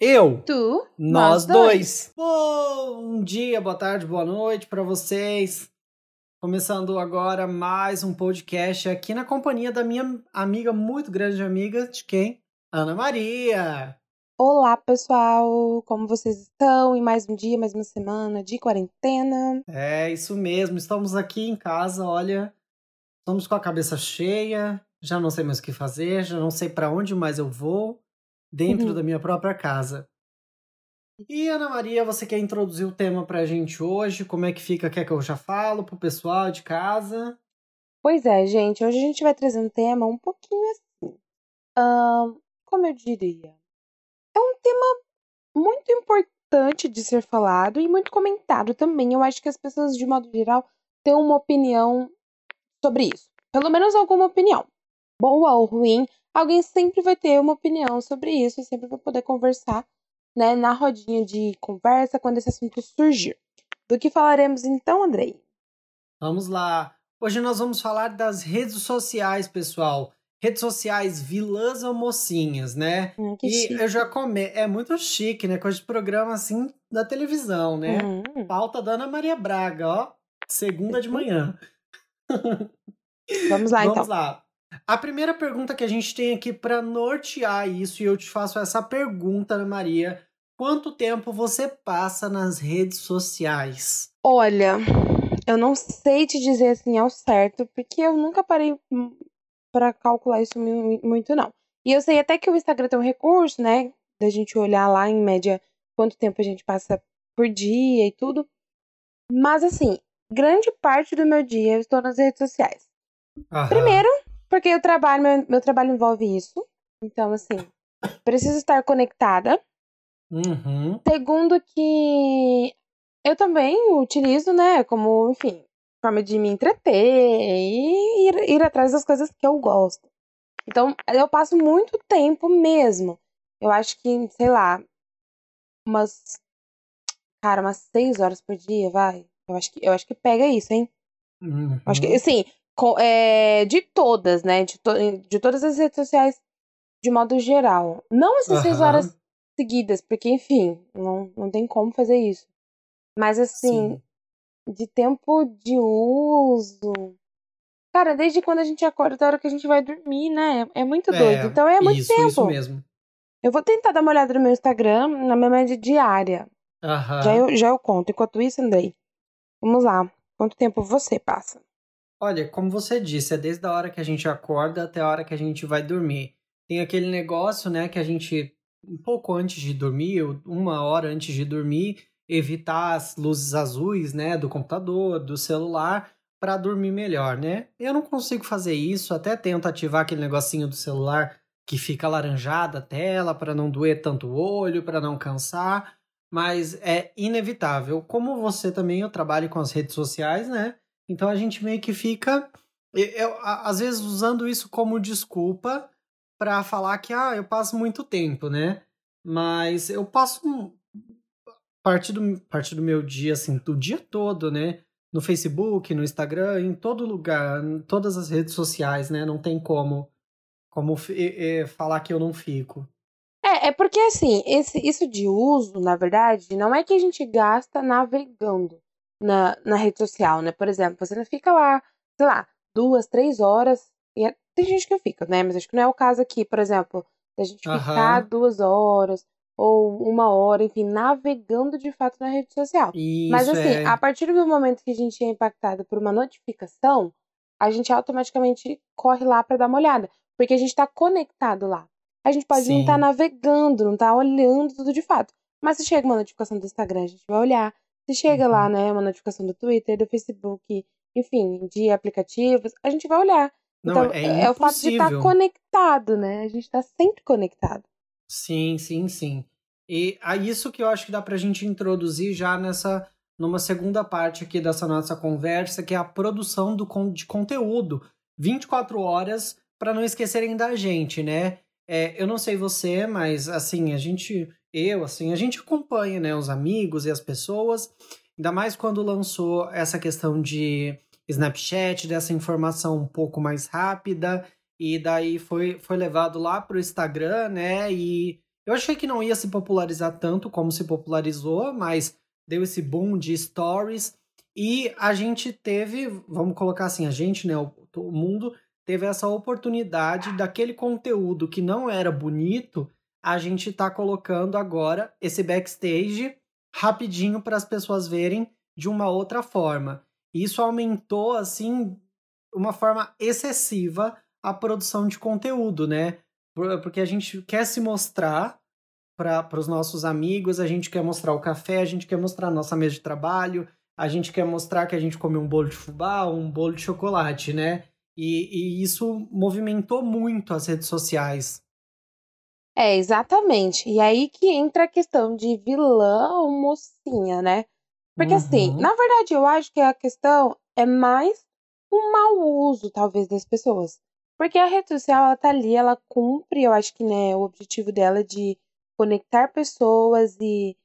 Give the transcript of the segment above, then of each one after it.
Eu. Tu. Nós, dois. dois. Bom dia, boa tarde, boa noite para vocês. Começando agora mais um podcast aqui na companhia da minha amiga, muito grande amiga, de quem? Ana Maria. Olá, pessoal! Como vocês estão? Em mais um dia, mais uma semana de quarentena. É, isso mesmo. Estamos aqui em casa, olha. Estamos com a cabeça cheia, já não sei mais o que fazer, já não sei para onde mais eu vou dentro uhum. da minha própria casa. E Ana Maria, você quer introduzir o tema pra gente hoje? Como é que fica? Quer que eu já falo pro pessoal de casa? Pois é, gente. Hoje a gente vai trazer um tema um pouquinho assim. Como eu diria? É um tema muito importante de ser falado e muito comentado também. Eu acho que as pessoas, de modo geral, têm uma opinião sobre isso. Pelo menos alguma opinião. Boa ou ruim, alguém sempre vai ter uma opinião sobre isso e sempre vai poder conversar né, na rodinha de conversa quando esse assunto surgir. Do que falaremos então, Andrei? Vamos lá. Hoje nós vamos falar das redes sociais, pessoal redes sociais, vilãs ou mocinhas, né? Hum, e chique. eu já come... É muito chique, né? Coisa de programa assim da televisão, né? Uhum. Pauta da Ana Maria Braga, ó. Segunda de manhã. Vamos lá, Vamos então. Vamos lá. A primeira pergunta que a gente tem aqui para nortear isso, e eu te faço essa pergunta, Ana Maria. Quanto tempo você passa nas redes sociais? Olha, eu não sei te dizer assim ao certo, porque eu nunca parei para calcular isso muito, não. E eu sei até que o Instagram tem um recurso, né? Da gente olhar lá em média quanto tempo a gente passa por dia e tudo. Mas assim, grande parte do meu dia eu estou nas redes sociais. Aham. Primeiro, porque o trabalho, meu, meu trabalho envolve isso. Então, assim, preciso estar conectada. Uhum. Segundo que eu também utilizo, né, como, enfim, forma de me entreter e ir, ir atrás das coisas que eu gosto. Então, eu passo muito tempo mesmo. Eu acho que, sei lá, umas. Cara, umas seis horas por dia, vai. Eu acho que, eu acho que pega isso, hein? Uhum. Acho que, assim, com, é, de todas, né? De, to, de todas as redes sociais, de modo geral. Não essas uhum. seis horas seguidas, porque, enfim, não, não tem como fazer isso. Mas, assim, Sim de tempo de uso. Cara, desde quando a gente acorda até a hora que a gente vai dormir, né? É muito é, doido. Então é muito isso, tempo. Isso mesmo. Eu vou tentar dar uma olhada no meu Instagram, na minha média diária. Já eu, já eu conto. Enquanto isso, Andrei, vamos lá. Quanto tempo você passa? Olha, como você disse, é desde a hora que a gente acorda até a hora que a gente vai dormir. Tem aquele negócio, né, que a gente, um pouco antes de dormir, uma hora antes de dormir, evitar as luzes azuis, né, do computador, do celular, para dormir melhor, né? Eu não consigo fazer isso, até tento ativar aquele negocinho do celular que fica alaranjada a tela para não doer tanto o olho, para não cansar, mas é inevitável. Como você também, eu trabalho com as redes sociais, né? Então a gente meio que fica, eu, às vezes usando isso como desculpa para falar que ah, eu passo muito tempo, né? Mas eu passo parte do, parte do meu dia, assim, do dia todo, né? No Facebook, no Instagram, em todo lugar, em todas as redes sociais, né? Não tem como, como é, falar que eu não fico. É, é porque assim, esse, isso de uso, na verdade, não é que a gente gasta navegando na, na rede social, né? Por exemplo, você não fica lá, sei lá, duas, três horas. E é, tem gente que fica, né? Mas acho que não é o caso aqui, por exemplo, da gente ficar duas horas, ou uma hora, enfim, navegando de fato na rede social. Isso, Mas assim, é. a partir do momento que a gente é impactado por uma notificação, a gente automaticamente corre lá para dar uma olhada, porque a gente está conectado lá. A gente pode tá Sim. não estar tá navegando, não estar tá olhando tudo de fato. Mas se chega uma notificação do Instagram, a gente vai olhar. Se chega uhum. lá, né, uma notificação do Twitter, do Facebook, enfim, de aplicativos, a gente vai olhar. Não, então, é, é o fato de estar conectado, né? A gente está sempre conectado. Sim, sim, sim. E é isso que eu acho que dá pra gente introduzir já nessa numa segunda parte aqui dessa nossa conversa, que é a produção do, de conteúdo. 24 horas para não esquecerem da gente, né? É, eu não sei você, mas assim, a gente, eu, assim, a gente acompanha, né, os amigos e as pessoas, ainda mais quando lançou essa questão de Snapchat, dessa informação um pouco mais rápida, e daí foi, foi levado lá para o Instagram, né? E, Eu achei que não ia se popularizar tanto como se popularizou, mas deu esse boom de stories. E a gente teve, vamos colocar assim, a gente, né, o, o mundo teve essa oportunidade daquele conteúdo que não era bonito, a gente tá colocando agora esse backstage rapidinho para as pessoas verem de uma outra forma. Isso aumentou assim uma forma excessiva a produção de conteúdo, né? Porque a gente quer se mostrar para os nossos amigos, a gente quer mostrar o café, a gente quer mostrar a nossa mesa de trabalho, a gente quer mostrar que a gente comeu um bolo de fubá, um bolo de chocolate, né? E, e isso movimentou muito as redes sociais. É, exatamente. E aí que entra a questão de vilã ou mocinha, né? Porque assim, Uhum. na verdade, eu acho que a questão é mais um mau uso, talvez, das pessoas. Porque a rede social, ela tá ali, ela cumpre, eu acho que, né, o objetivo dela de conectar pessoas e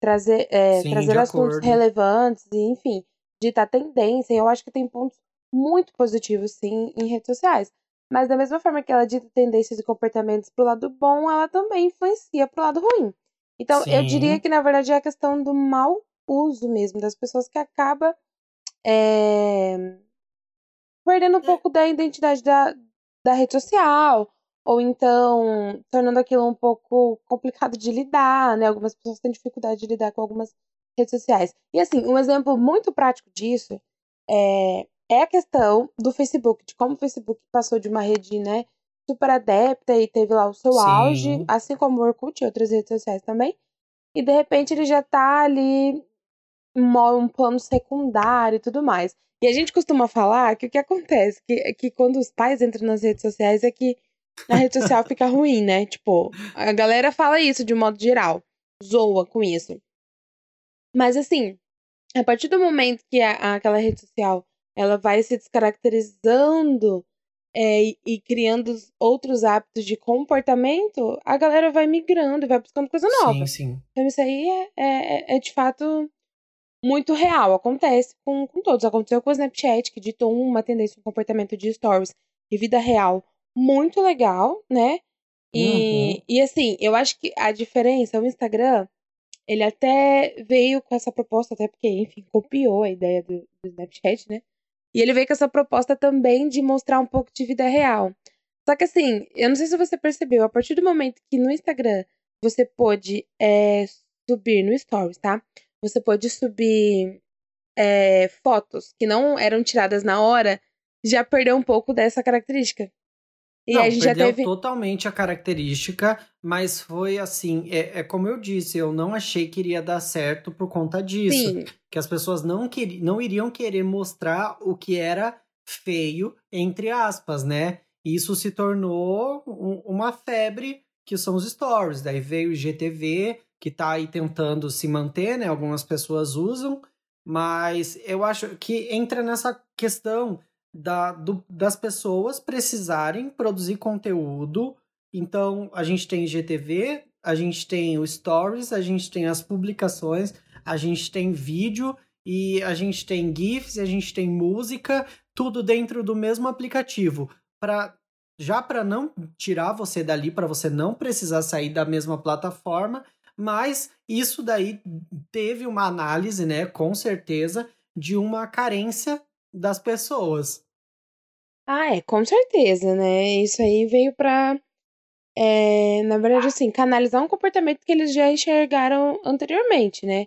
trazer, é, Sim, trazer de assuntos acordo. relevantes e, enfim, ditar tendência. Eu acho que tem pontos muito positivos, sim, em redes sociais. Mas da mesma forma que ela dita tendências e comportamentos pro lado bom, ela também influencia pro lado ruim. Então, eu diria Sim. que, na verdade, é a questão do mau uso mesmo das pessoas que acaba é, perdendo um É. pouco da identidade da, da rede social, ou então tornando aquilo um pouco complicado de lidar, né? Algumas pessoas têm dificuldade de lidar com algumas redes sociais. E assim, um exemplo muito prático disso é, é a questão do Facebook, de como o Facebook passou de uma rede, né, super adepta e teve lá o seu auge, Sim. assim como o Orkut e outras redes sociais também. E de repente ele já tá ali um plano secundário e tudo mais. E a gente costuma falar que o que acontece que, que quando os pais entram nas redes sociais é que a rede social fica ruim, né? Tipo, a galera fala isso de um modo geral, zoa com isso. Mas assim, a partir do momento que a, aquela rede social ela vai se descaracterizando é, e, e criando os outros hábitos de comportamento, a galera vai migrando e vai buscando coisa Sim, nova. sim. Então isso aí é, é, é de fato muito real. Acontece com, com todos. Aconteceu com o Snapchat, que ditou uma tendência, um comportamento de stories de vida real muito legal, né? E, Uhum. e assim, eu acho que a diferença, o Instagram, ele até veio com essa proposta, até porque, enfim, copiou a ideia do, do Snapchat, né? E ele veio com essa proposta também de mostrar um pouco de vida real. Só que assim, eu não sei se você percebeu, a partir do momento que no Instagram você pôde é, subir no Stories, tá? Você pôde subir é, fotos que não eram tiradas na hora, já perdeu um pouco dessa característica. E Não, a gente já teve. totalmente a característica, mas foi assim, é, é como eu disse, eu não achei que iria dar certo por conta disso. Sim, Que as pessoas não, queri, não iriam querer mostrar o que era feio, entre aspas, né? Isso se tornou um- uma febre que são os stories. Daí veio o GTV, que tá aí tentando se manter, né? Algumas pessoas usam, mas eu acho que entra nessa questão da, do- das pessoas precisarem produzir conteúdo. Então, a gente tem GTV, a gente tem o Stories, a gente tem as publicações, a gente tem vídeo e a gente tem GIFs, a gente tem música, tudo dentro do mesmo aplicativo. Pra, já para não tirar você dali, para você não precisar sair da mesma plataforma, mas isso daí teve uma análise, né, com certeza, de uma carência das pessoas. Ah, é, com certeza, né? Isso aí veio pra, é, na verdade, assim, canalizar um comportamento que eles já enxergaram anteriormente, né?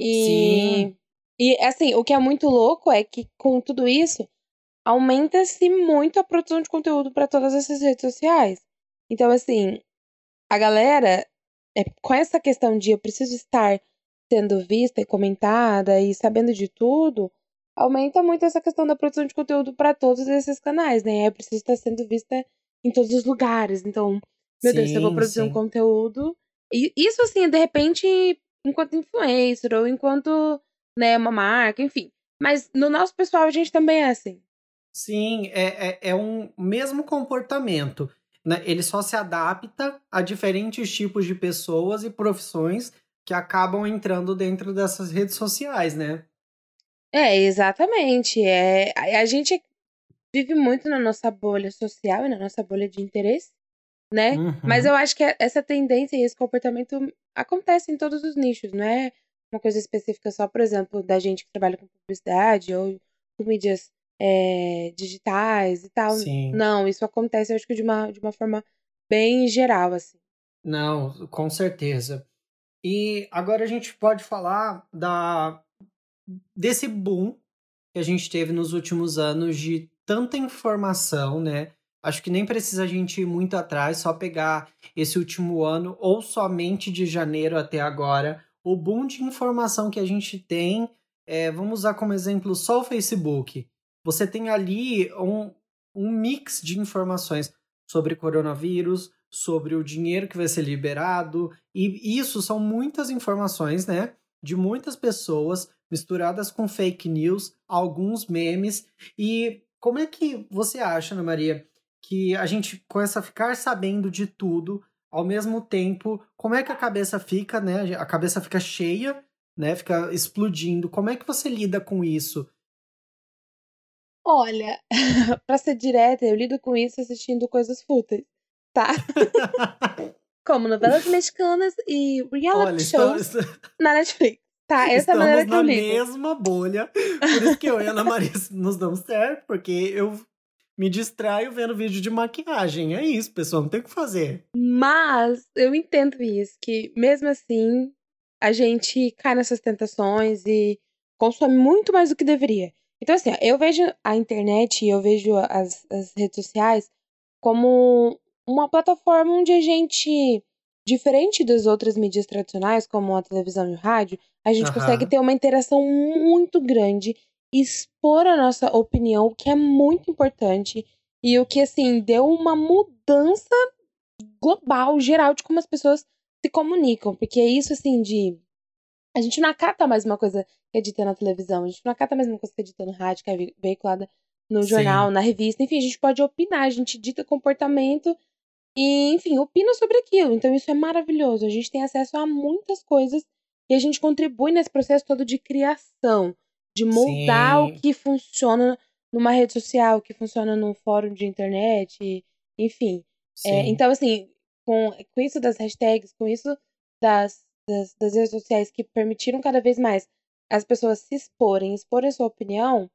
E, Sim. e assim, o que é muito louco é que com tudo isso, aumenta-se muito a produção de conteúdo para todas essas redes sociais. Então, assim, a galera, é, com essa questão de eu preciso estar sendo vista e comentada e sabendo de tudo, aumenta muito essa questão da produção de conteúdo para todos esses canais, né? Eu preciso estar sendo vista em todos os lugares. Então, meu Deus, se eu vou Sim, produzir um sim. conteúdo. E isso, assim, de repente, enquanto influencer ou enquanto, né, uma marca, enfim. Mas no nosso pessoal, a gente também é assim. Sim, é, é, é um mesmo comportamento. Né? Ele só se adapta a diferentes tipos de pessoas e profissões que acabam entrando dentro dessas redes sociais, né? É, exatamente. É, a, a gente vive muito na nossa bolha social e na nossa bolha de interesse. né? Uhum. Mas eu acho que essa tendência e esse comportamento acontece em todos os nichos, não é uma coisa específica só, por exemplo, da gente que trabalha com publicidade ou com mídias é, digitais e tal. Sim. Não, isso acontece, eu acho que de uma, de uma forma bem geral, assim. Não, com certeza. E agora a gente pode falar da desse boom que a gente teve nos últimos anos de tanta informação, né? Acho que nem precisa a gente ir muito atrás, só pegar esse último ano ou somente de janeiro até agora, o boom de informação que a gente tem. É, vamos usar como exemplo só o Facebook. Você tem ali um, um mix de informações sobre coronavírus, sobre o dinheiro que vai ser liberado, e isso são muitas informações, né? De muitas pessoas misturadas com fake news, alguns memes. E como é que você acha, Ana Maria, que a gente começa a ficar sabendo de tudo ao mesmo tempo? Como é que a cabeça fica, né? A cabeça fica cheia, né? Fica explodindo. Como é que você lida com isso? Olha, pra ser direta, eu lido com isso assistindo coisas fúteis, tá? Como novelas mexicanas e reality Olha, shows estamos, na Netflix. Tá, essa é a maneira estamos que eu na mesma bolha. Por isso que eu e a Ana Maria nos damos certo, porque eu me distraio vendo vídeo de maquiagem. É isso, pessoal, não tem o que fazer. Mas eu entendo isso, que mesmo assim a gente cai nessas tentações e consome muito mais do que deveria. Então, assim, eu vejo a internet e eu vejo as, as redes sociais como uma plataforma onde a gente, diferente das outras mídias tradicionais, como a televisão e o rádio, a gente Aham. consegue ter uma interação muito grande, expor a nossa opinião, o que é muito importante e o que, assim, deu uma mudança global, geral, de como as pessoas se comunicam. Porque é isso, assim, de. A gente não acata mais uma coisa que é dita na televisão, a gente não acata mais uma coisa que é dita no rádio, que é ve- veiculada no Sim. jornal, na revista. Enfim, a gente pode opinar, a gente dita comportamento e, enfim, opina sobre aquilo. Então, isso é maravilhoso. A gente tem acesso a muitas coisas e a gente contribui nesse processo todo de criação, de moldar Sim. o que funciona numa rede social, o que funciona num fórum de internet, enfim. É, então, assim, com, com isso das hashtags, com isso das, das, das redes sociais que permitiram cada vez mais as pessoas se exporem, exporem sua opinião,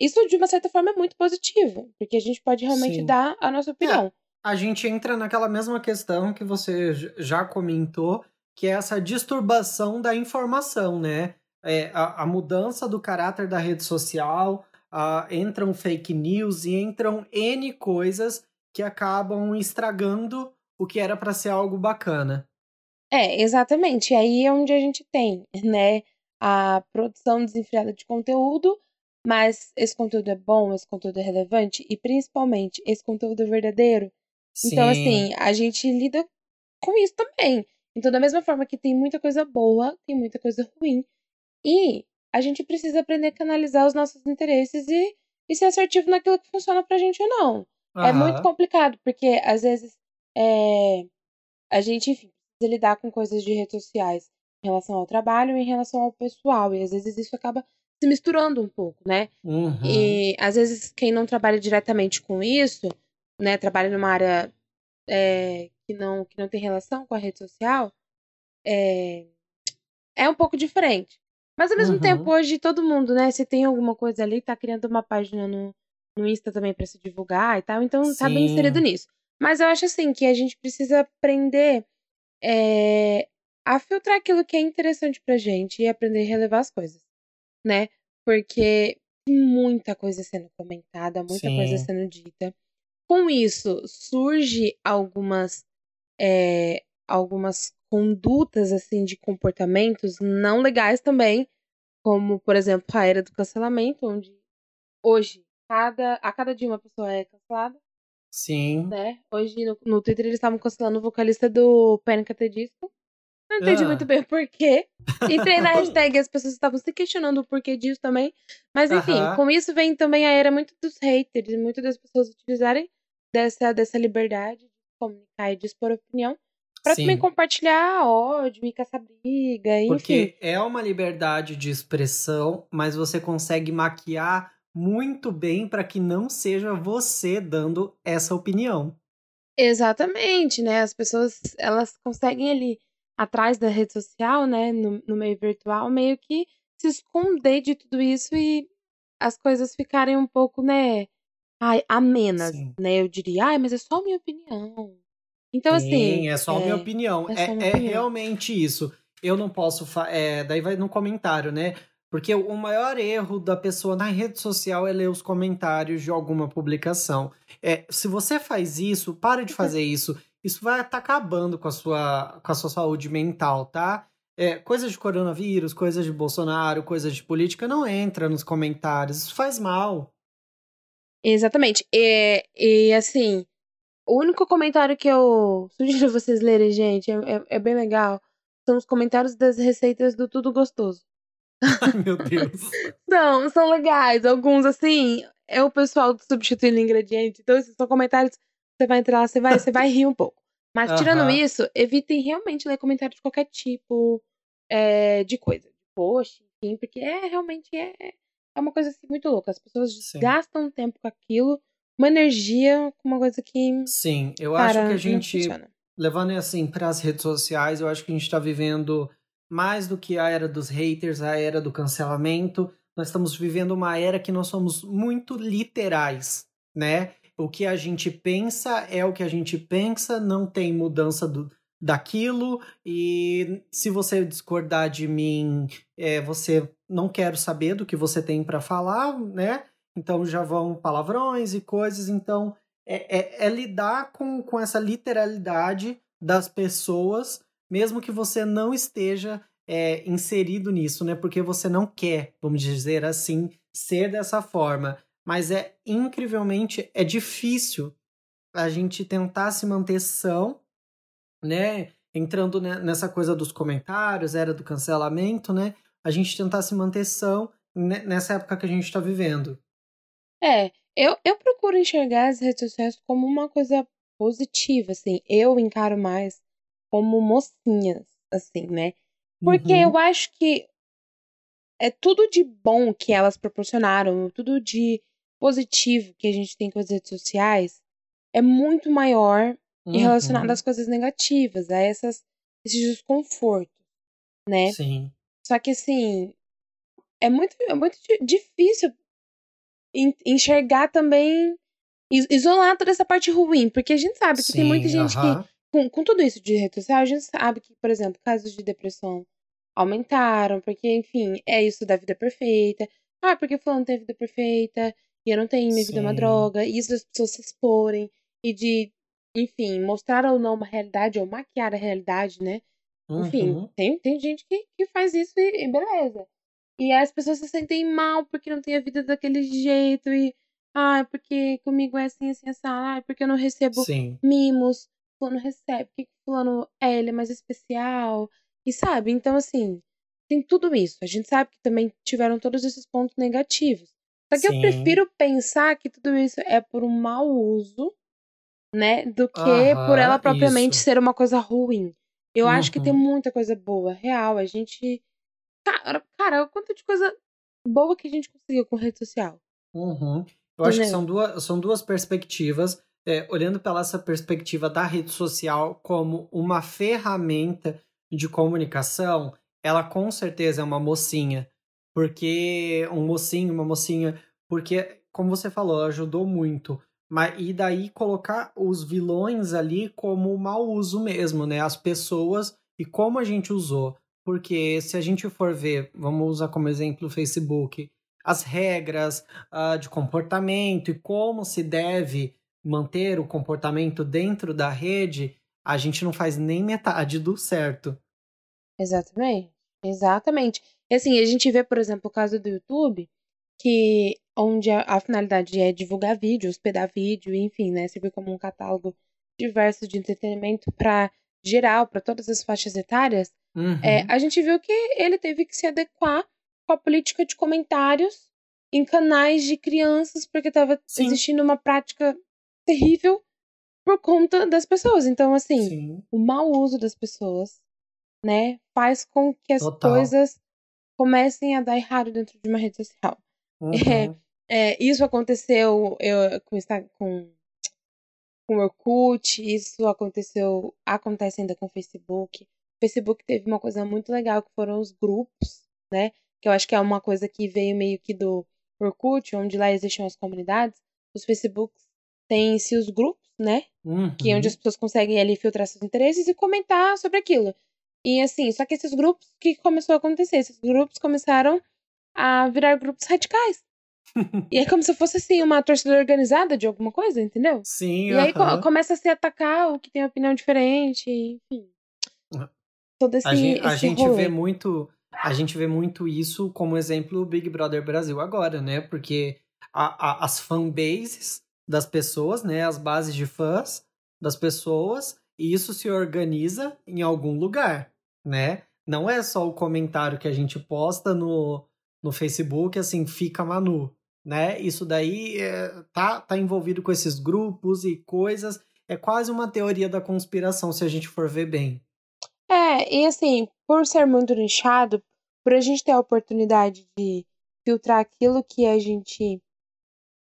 isso de uma certa forma é muito positivo, porque a gente pode realmente Sim. dar a nossa opinião. A gente entra naquela mesma questão que você já comentou, que é essa disturbação da informação, né? É, a, a mudança do caráter da rede social, a- entram fake news e entram N coisas que acabam estragando o que era para ser algo bacana. É, exatamente. Aí é onde a gente tem, né, a produção desenfreada de conteúdo, mas esse conteúdo é bom, esse conteúdo é relevante e principalmente esse conteúdo é verdadeiro. Então, Sim. assim, a gente lida com isso também. Então, da mesma forma que tem muita coisa boa, tem muita coisa ruim. E a gente precisa aprender a canalizar os nossos interesses e, e ser assertivo naquilo que funciona pra gente ou não. É muito complicado, porque às vezes é, a gente, enfim, precisa lidar com coisas de redes sociais em relação ao trabalho e em relação ao pessoal. E às vezes isso acaba se misturando um pouco, né? Uhum. E às vezes quem não trabalha diretamente com isso, né, trabalha numa área é, que, não, que não tem relação com a rede social, é, é um pouco diferente. Mas ao mesmo Uhum. tempo, hoje todo mundo, né, se tem alguma coisa ali, tá criando uma página no, no Insta também pra se divulgar e tal, então tá bem inserido Sim. nisso. Mas eu acho assim que a gente precisa aprender é, a filtrar aquilo que é interessante pra gente e aprender a relevar as coisas, né? Porque tem muita coisa sendo comentada, muita coisa Sim. sendo dita. Com isso, surge algumas é, algumas condutas assim de comportamentos não legais também, como por exemplo a era do cancelamento, onde hoje cada a cada dia uma pessoa é cancelada, Sim. né? Hoje no, no Twitter eles estavam cancelando o vocalista do Panic! at the Disco. Não entendi Ah. muito bem o porquê. Entrei na hashtag e as pessoas estavam se questionando o porquê disso também. Mas enfim, Aham. com isso vem também a era muito dos haters, muito das pessoas utilizarem dessa, dessa liberdade de comunicar e de expor opinião pra também compartilhar ódio e caçar briga, enfim. Porque é uma liberdade de expressão, mas você consegue maquiar muito bem para que não seja você dando essa opinião. Exatamente, né? As pessoas, elas conseguem ali, atrás da rede social, né, no, no meio virtual, meio que se esconder de tudo isso e as coisas ficarem um pouco, né, ai, amenas, Sim. né? Eu diria, ai, mas é só minha opinião. Então, assim. Sim, é só a minha É, opinião. é É, uma é opinião. realmente isso. Eu não posso. é, daí vai no comentário, né? Porque o maior erro da pessoa na rede social é ler os comentários de alguma publicação. É, se você faz isso, para de fazer isso. Isso vai estar acabando com a sua, com a sua saúde mental, tá? É, coisas de coronavírus, coisas de Bolsonaro, coisas de política, não entra nos comentários. Isso faz mal. Exatamente. E, e assim, o único comentário que eu sugiro vocês lerem, gente, é, é, é bem legal. São os comentários das receitas do Tudo Gostoso. Ai, meu Deus. São, são legais. Alguns, assim, é o pessoal substituindo ingrediente. Então, esses são comentários. Você vai entrar lá, você vai, você vai rir um pouco. Mas, tirando isso, evitem realmente ler comentário de qualquer tipo é, de coisa. Post, enfim, porque é realmente é, é uma coisa assim, muito louca. As pessoas Sim. gastam tempo com aquilo, uma energia com uma coisa que. Sim, eu Cara, acho que a gente. levando assim para as redes sociais, eu acho que a gente está vivendo mais do que a era dos haters, a era do cancelamento. Nós estamos vivendo uma era que nós somos muito literais, né? O que a gente pensa é o que a gente pensa, não tem mudança do, daquilo. E se você discordar de mim, é, você não quero saber do que você tem para falar, né? Então já vão palavrões e coisas. Então é, é, é lidar com, com essa literalidade das pessoas, mesmo que você não esteja é, inserido nisso, né? Porque você não quer, vamos dizer assim, ser dessa forma. Mas é incrivelmente é difícil a gente tentar se manter são, né? Entrando ne- nessa coisa dos comentários, era do cancelamento, né? A gente tentar se manter são ne- nessa época que a gente está vivendo. É, eu, eu procuro enxergar as redes sociais como uma coisa positiva, assim. Eu encaro mais como mocinhas, assim, né? Porque Uhum. eu acho que é tudo de bom que elas proporcionaram, tudo de positivo que a gente tem com as redes sociais é muito maior e relacionado Uhum. às coisas negativas, a essas, esses desconfortos, né? Sim. Só que assim, é muito, é muito di- difícil en- enxergar também, is- isolar toda essa parte ruim, porque a gente sabe que tem muita Sim, gente que aham. com, com tudo isso de rede social, a gente sabe que, por exemplo, casos de depressão aumentaram, porque, enfim, é isso da vida perfeita. Ah, porque fulano tem vida perfeita, e eu não tenho, minha vida é uma Sim. droga. E isso das pessoas se exporem, e de, enfim, mostrar ou não uma realidade, ou maquiar a realidade, né? Enfim, Uhum. tem, tem gente que, que faz isso e, e beleza. E as pessoas se sentem mal porque não tem a vida daquele jeito, e, ah, porque comigo é assim, assim, assim, ah, porque eu não recebo Sim. mimos, fulano recebe, por que que fulano é, ele é mais especial, e sabe? Então, assim, tem tudo isso. A gente sabe que também tiveram todos esses pontos negativos. Só que eu Sim. prefiro pensar que tudo isso é por um mau uso, né, do que por ela Aham, propriamente isso. ser uma coisa ruim. Eu acho que tem Uhum. muita coisa boa, real. A gente. Cara, cara, o quanto de coisa boa que a gente conseguiu com rede social. Uhum. Eu acho que são duas, são duas perspectivas. é, olhando pela essa perspectiva da rede social como uma ferramenta de comunicação, ela com certeza é uma mocinha. Porque um mocinho, uma mocinha, porque, como você falou, ajudou muito. Mas, e daí colocar os vilões ali como mau uso mesmo, né? As pessoas e como a gente usou. Porque se a gente for ver, vamos usar como exemplo o Facebook, as regras ah, de comportamento e como se deve manter o comportamento dentro da rede, a gente não faz nem metade do certo. Exatamente. Exatamente. E assim, a gente vê, por exemplo, o caso do YouTube, que onde a, a finalidade é divulgar vídeo, hospedar vídeo, enfim, né? Servir como um catálogo diverso de entretenimento para geral, para todas as faixas etárias. Uhum. É, a gente viu que ele teve que se adequar com a política de comentários em canais de crianças, porque estava existindo uma prática terrível por conta das pessoas. Então, assim, Sim, o mau uso das pessoas, né, faz com que as total. coisas comecem a dar errado dentro de uma rede social. Uhum. É, isso aconteceu eu, com, com com o Orkut, isso aconteceu, acontece ainda com o Facebook. O Facebook teve uma coisa muito legal que foram os grupos, né? Que eu acho que é uma coisa que veio meio que do Orkut, onde lá existiam as comunidades. Os Facebooks têm-se os grupos, né? Uhum. Que é onde as pessoas conseguem ali filtrar seus interesses e comentar sobre aquilo. E assim, só que esses grupos, o que começou a acontecer? Esses grupos começaram a virar grupos radicais. e é como se fosse assim, uma torcida organizada de alguma coisa, entendeu? Sim, E aí co- começa a se atacar o que tem opinião diferente, enfim. Todo esse, a gente, a esse gente rolê. vê muito a gente vê muito isso como exemplo o Big Brother Brasil agora, né? Porque a, a- as fanbases das pessoas, né? As bases de fãs das pessoas, e isso se organiza em algum lugar, né? Não é só o comentário que a gente posta no, no Facebook, assim, fica Manu, né? Isso daí é, tá, tá envolvido com esses grupos e coisas. É quase uma teoria da conspiração, se a gente for ver bem. É, e assim, por ser muito nichado, por a gente ter a oportunidade de filtrar aquilo que a gente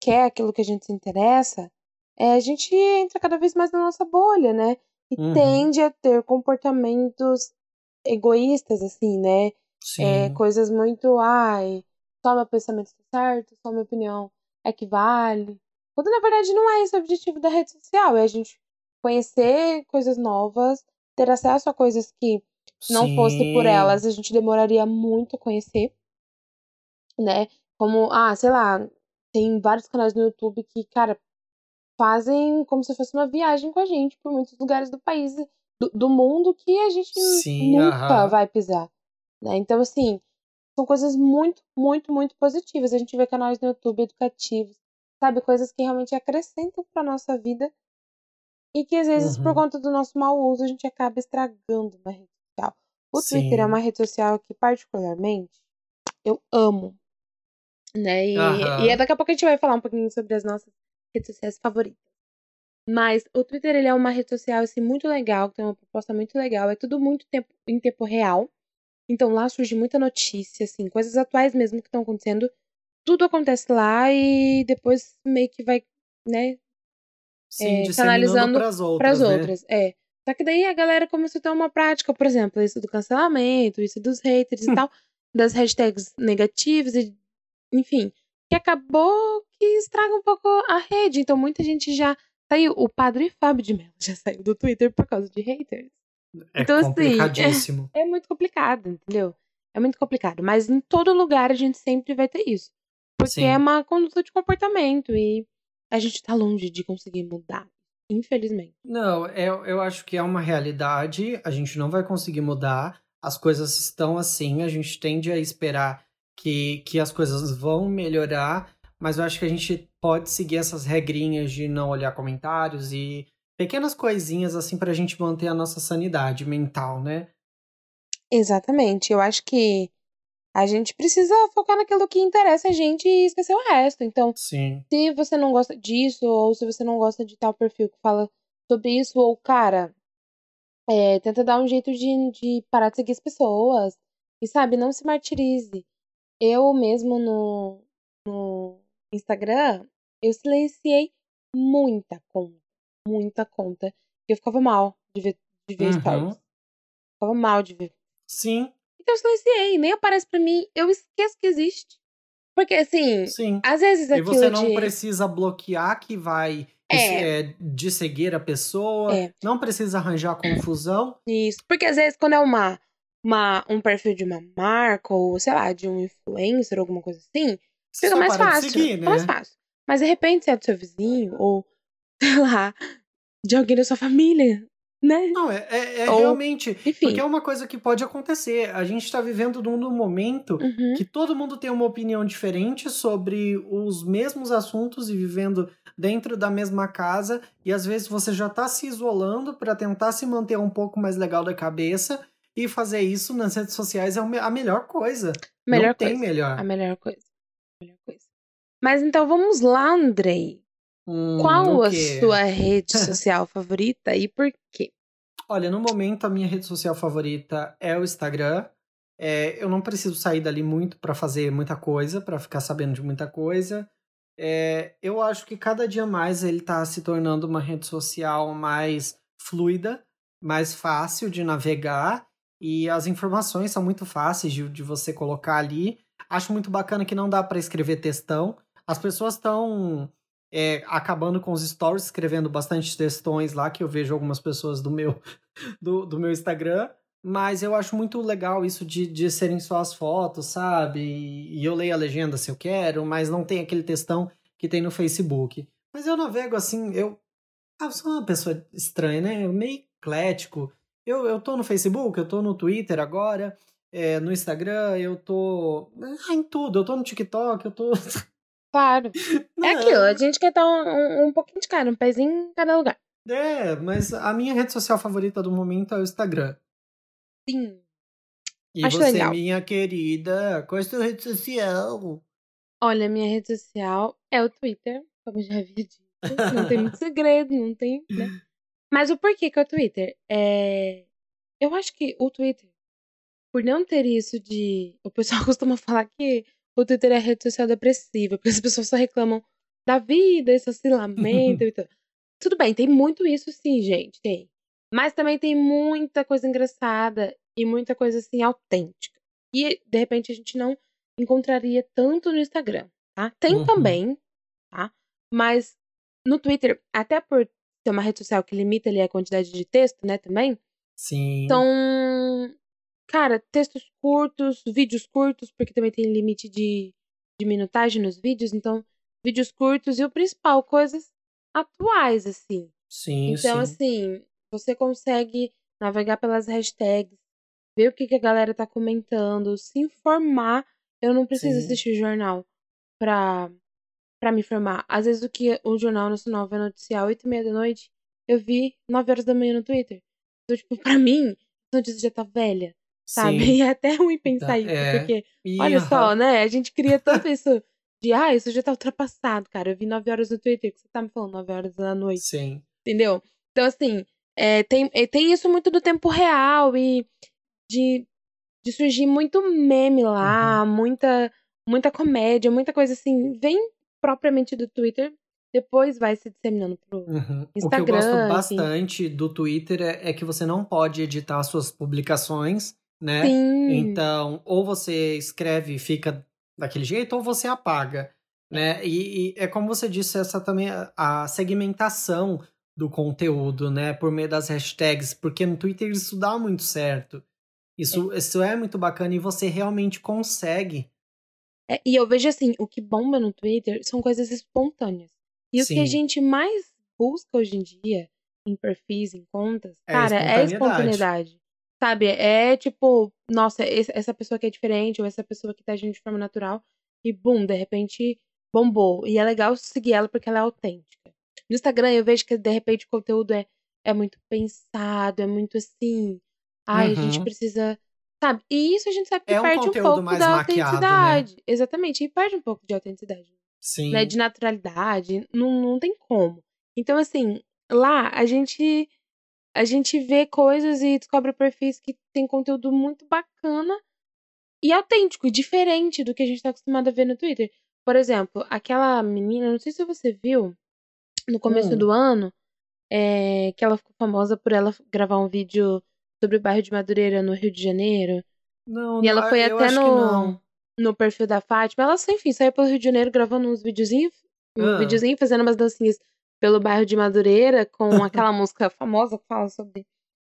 quer, aquilo que a gente se interessa, é, a gente entra cada vez mais na nossa bolha, né? E Uhum. tende a ter comportamentos egoístas, assim, né? Sim. É, coisas muito, ai, só meu pensamento está certo, só minha opinião é que vale. Quando na verdade não é esse o objetivo da rede social, é a gente conhecer coisas novas, ter acesso a coisas que se não fosse por Sim. elas a gente demoraria muito a conhecer, né? Como, ah, sei lá, tem vários canais no YouTube que, cara, fazem como se fosse uma viagem com a gente por muitos lugares do país, do, do mundo que a gente Sim, nunca aham. vai pisar, né? Então, assim, são coisas muito, muito, muito positivas. A gente vê canais no YouTube educativos, sabe? Coisas que realmente acrescentam pra nossa vida e que às vezes, por Uhum. conta do nosso mau uso, a gente acaba estragando na rede social. O Twitter é Sim. uma rede social que, particularmente, eu amo, né? E, e Aham. daqui a pouco a gente vai falar um pouquinho sobre as nossas redes sociais favoritas. Mas o Twitter, ele é uma rede social, assim, muito legal, tem uma proposta muito legal. É tudo muito tempo, em tempo real. Então lá surge muita notícia, assim, coisas atuais mesmo que estão acontecendo. Tudo acontece lá e depois meio que vai, né, Sim, é, canalizando para outras, as né? outras. É. Só que daí a galera começou a ter uma prática, por exemplo, isso do cancelamento, isso dos haters e tal, das hashtags negativas, e, enfim, que acabou que estraga um pouco a rede. Então muita gente já saiu. O padre Fábio de Mello já saiu do Twitter por causa de haters. É Então, assim, complicadíssimo. É muito complicado, entendeu? É muito complicado. Mas em todo lugar a gente sempre vai ter isso. Porque Sim. é uma conduta de comportamento e a gente tá longe de conseguir mudar. Infelizmente. Não, eu, eu acho que é uma realidade, a gente não vai conseguir mudar, as coisas estão assim, a gente tende a esperar que, que as coisas vão melhorar, mas eu acho que a gente pode seguir essas regrinhas de não olhar comentários e pequenas coisinhas assim pra gente manter a nossa sanidade mental, né? Exatamente. Eu acho que a gente precisa focar naquilo que interessa a gente e esquecer o resto. Então, Sim. se você não gosta disso, ou se você não gosta de tal perfil que fala sobre isso, ou, cara, é, tenta dar um jeito de, de parar de seguir as pessoas. E, sabe, não se martirize. Eu mesmo no, no Instagram, eu silenciei muita conta. Muita conta. Eu ficava mal de ver, de ver Uhum. stories. Ficava mal de ver. Sim, Então eu silenciei, nem aparece pra mim, eu esqueço que existe. Porque assim, sim. às vezes E aquilo você não de. precisa bloquear que vai É. é, de seguir a pessoa, É. não precisa arranjar confusão. Isso. Porque às vezes quando é uma, uma, um perfil de uma marca, ou sei lá, de um influencer, alguma coisa assim, Você fica mais para fácil. seguir, Fica né? mais fácil. Mas de repente, se é do seu vizinho, ou sei lá, de alguém da sua família, né? Não, é, é, é Ou- realmente. Enfim. Porque é uma coisa que pode acontecer. A gente tá vivendo num, momento Uhum. que todo mundo tem uma opinião diferente sobre os mesmos assuntos e vivendo dentro da mesma casa. E às vezes você já tá se isolando para tentar se manter um pouco mais legal da cabeça. E fazer isso nas redes sociais é a melhor coisa. Melhor Não tem coisa. melhor. A melhor coisa. A melhor coisa. Mas então vamos lá, Andrei. Hum, Qual a sua rede social favorita e por quê? Olha, no momento a minha rede social favorita é o Instagram. É, eu não preciso sair dali muito para fazer muita coisa, para ficar sabendo de muita coisa. É, eu acho que cada dia mais ele está se tornando uma rede social mais fluida, mais fácil de navegar e as informações são muito fáceis de, de você colocar ali. Acho muito bacana que não dá para escrever textão. As pessoas estão é, acabando com os stories, escrevendo bastante textões lá, que eu vejo algumas pessoas do meu, do, do meu Instagram. Mas eu acho muito legal isso de, de serem só as fotos, sabe? E eu leio a legenda se eu quero, mas não tem aquele textão que tem no Facebook. Mas eu navego assim, eu, eu sou uma pessoa estranha, né? Meio eclético. Eu, eu tô no Facebook, eu tô no Twitter agora, é, no Instagram, eu tô. Ah, em tudo, eu tô no TikTok, eu tô. Claro. Não. É aquilo, a gente quer estar um, um, um pouquinho de cara, um pezinho em cada lugar. É, mas a minha rede social favorita do momento é o Instagram. Sim. E Acho você, legal. minha querida, qual é a sua rede social? Olha, minha rede social é o Twitter, como já havia dito. Não tem muito segredo, não tem, né? Mas o porquê que é o Twitter? É... Eu acho que o Twitter, por não ter isso de. O pessoal costuma falar que o Twitter é a rede social depressiva, porque as pessoas só reclamam da vida, esse oscilamento e tudo. Tudo bem, tem muito isso sim, gente, tem. Mas também tem muita coisa engraçada e muita coisa assim autêntica. E de repente a gente não encontraria tanto no Instagram, tá? Tem uhum. também, tá? Mas no Twitter, até por ser uma rede social que limita ali a quantidade de texto, né, também. Sim. Então, cara, textos curtos, vídeos curtos, porque também tem limite de, de minutagem nos vídeos, então vídeos curtos e o principal, coisas atuais, assim. Sim, então, sim. assim, você consegue navegar pelas hashtags, ver o que, que a galera tá comentando, se informar. Eu não preciso Sim. assistir jornal pra, pra me informar. Às vezes o que o Jornal Nacional vai noticiar 8 e meia da noite, eu vi 9 horas da manhã no Twitter. Então, tipo, pra mim, a notícia já tá velha. Sabe? Sim. E é até ruim pensar tá, isso, é. porque, e, olha só, né? A gente cria tanto isso de, ah, isso já tá ultrapassado, cara. Eu vi 9 horas no Twitter, que você tá me falando 9 horas da noite. Sim. Entendeu? Então, assim, é, tem, é, tem isso muito do tempo real e de, de surgir muito meme lá, uhum. muita, muita comédia, muita coisa assim. Vem propriamente do Twitter, depois vai se disseminando pro uhum. Instagram. O que eu gosto bastante do Twitter é, é, que você não pode editar suas publicações, né? Sim. Então, ou você escreve e fica daquele jeito, ou você apaga. Né? E, e é como você disse, essa também a segmentação do conteúdo, né? Por meio das hashtags, porque no Twitter isso dá muito certo. Isso é, isso é muito bacana e você realmente consegue. É, e eu vejo assim, o que bomba no Twitter são coisas espontâneas. E Sim. o que a gente mais busca hoje em dia, em perfis, em contas, é cara, espontaneidade. é espontaneidade. Sabe? É tipo, nossa, essa pessoa que é diferente, ou essa pessoa que tá agindo de forma natural, e bum, de repente bombou. E é legal seguir ela porque ela é autêntica. No Instagram eu vejo que de repente o conteúdo é, é muito pensado, é muito assim. Ai, uhum. a gente uhum. precisa. Sabe? E isso a gente sabe que é perde um, um pouco da né? autenticidade. Né? Exatamente. E perde um pouco de autenticidade. Sim. Né? De naturalidade. Não, não tem como. Então, assim, lá a gente. A gente vê coisas e descobre perfis que tem conteúdo muito bacana e autêntico, diferente do que a gente tá acostumado a ver no Twitter. Por exemplo, aquela menina, não sei se você viu, no começo hum. do ano, é, que ela ficou famosa por ela gravar um vídeo sobre o bairro de Madureira, no Rio de Janeiro. Não, e ela foi até no, no perfil da Fátima. Ela, enfim, saiu pelo Rio de Janeiro gravando uns videozinhos, um ah. videozinho, fazendo umas dancinhas pelo bairro de Madureira, com aquela música famosa que fala sobre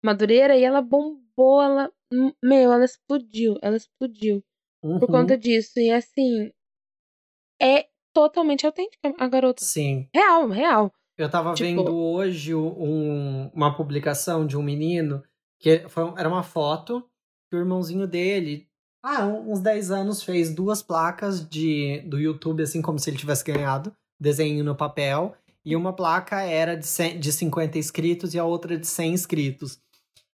Madureira, e ela bombou, ela. Meu, ela explodiu, ela explodiu. Uhum. Por conta disso. E assim. É totalmente autêntica a garota. Sim. Real, real. Eu tava tipo... vendo hoje um, uma publicação de um menino que foi, era uma foto que o irmãozinho dele, ah, uns 10 anos, fez duas placas de, do YouTube, assim como se ele tivesse ganhado, desenho no papel, e uma placa era de, 100, de 50 inscritos e a outra de 100 inscritos.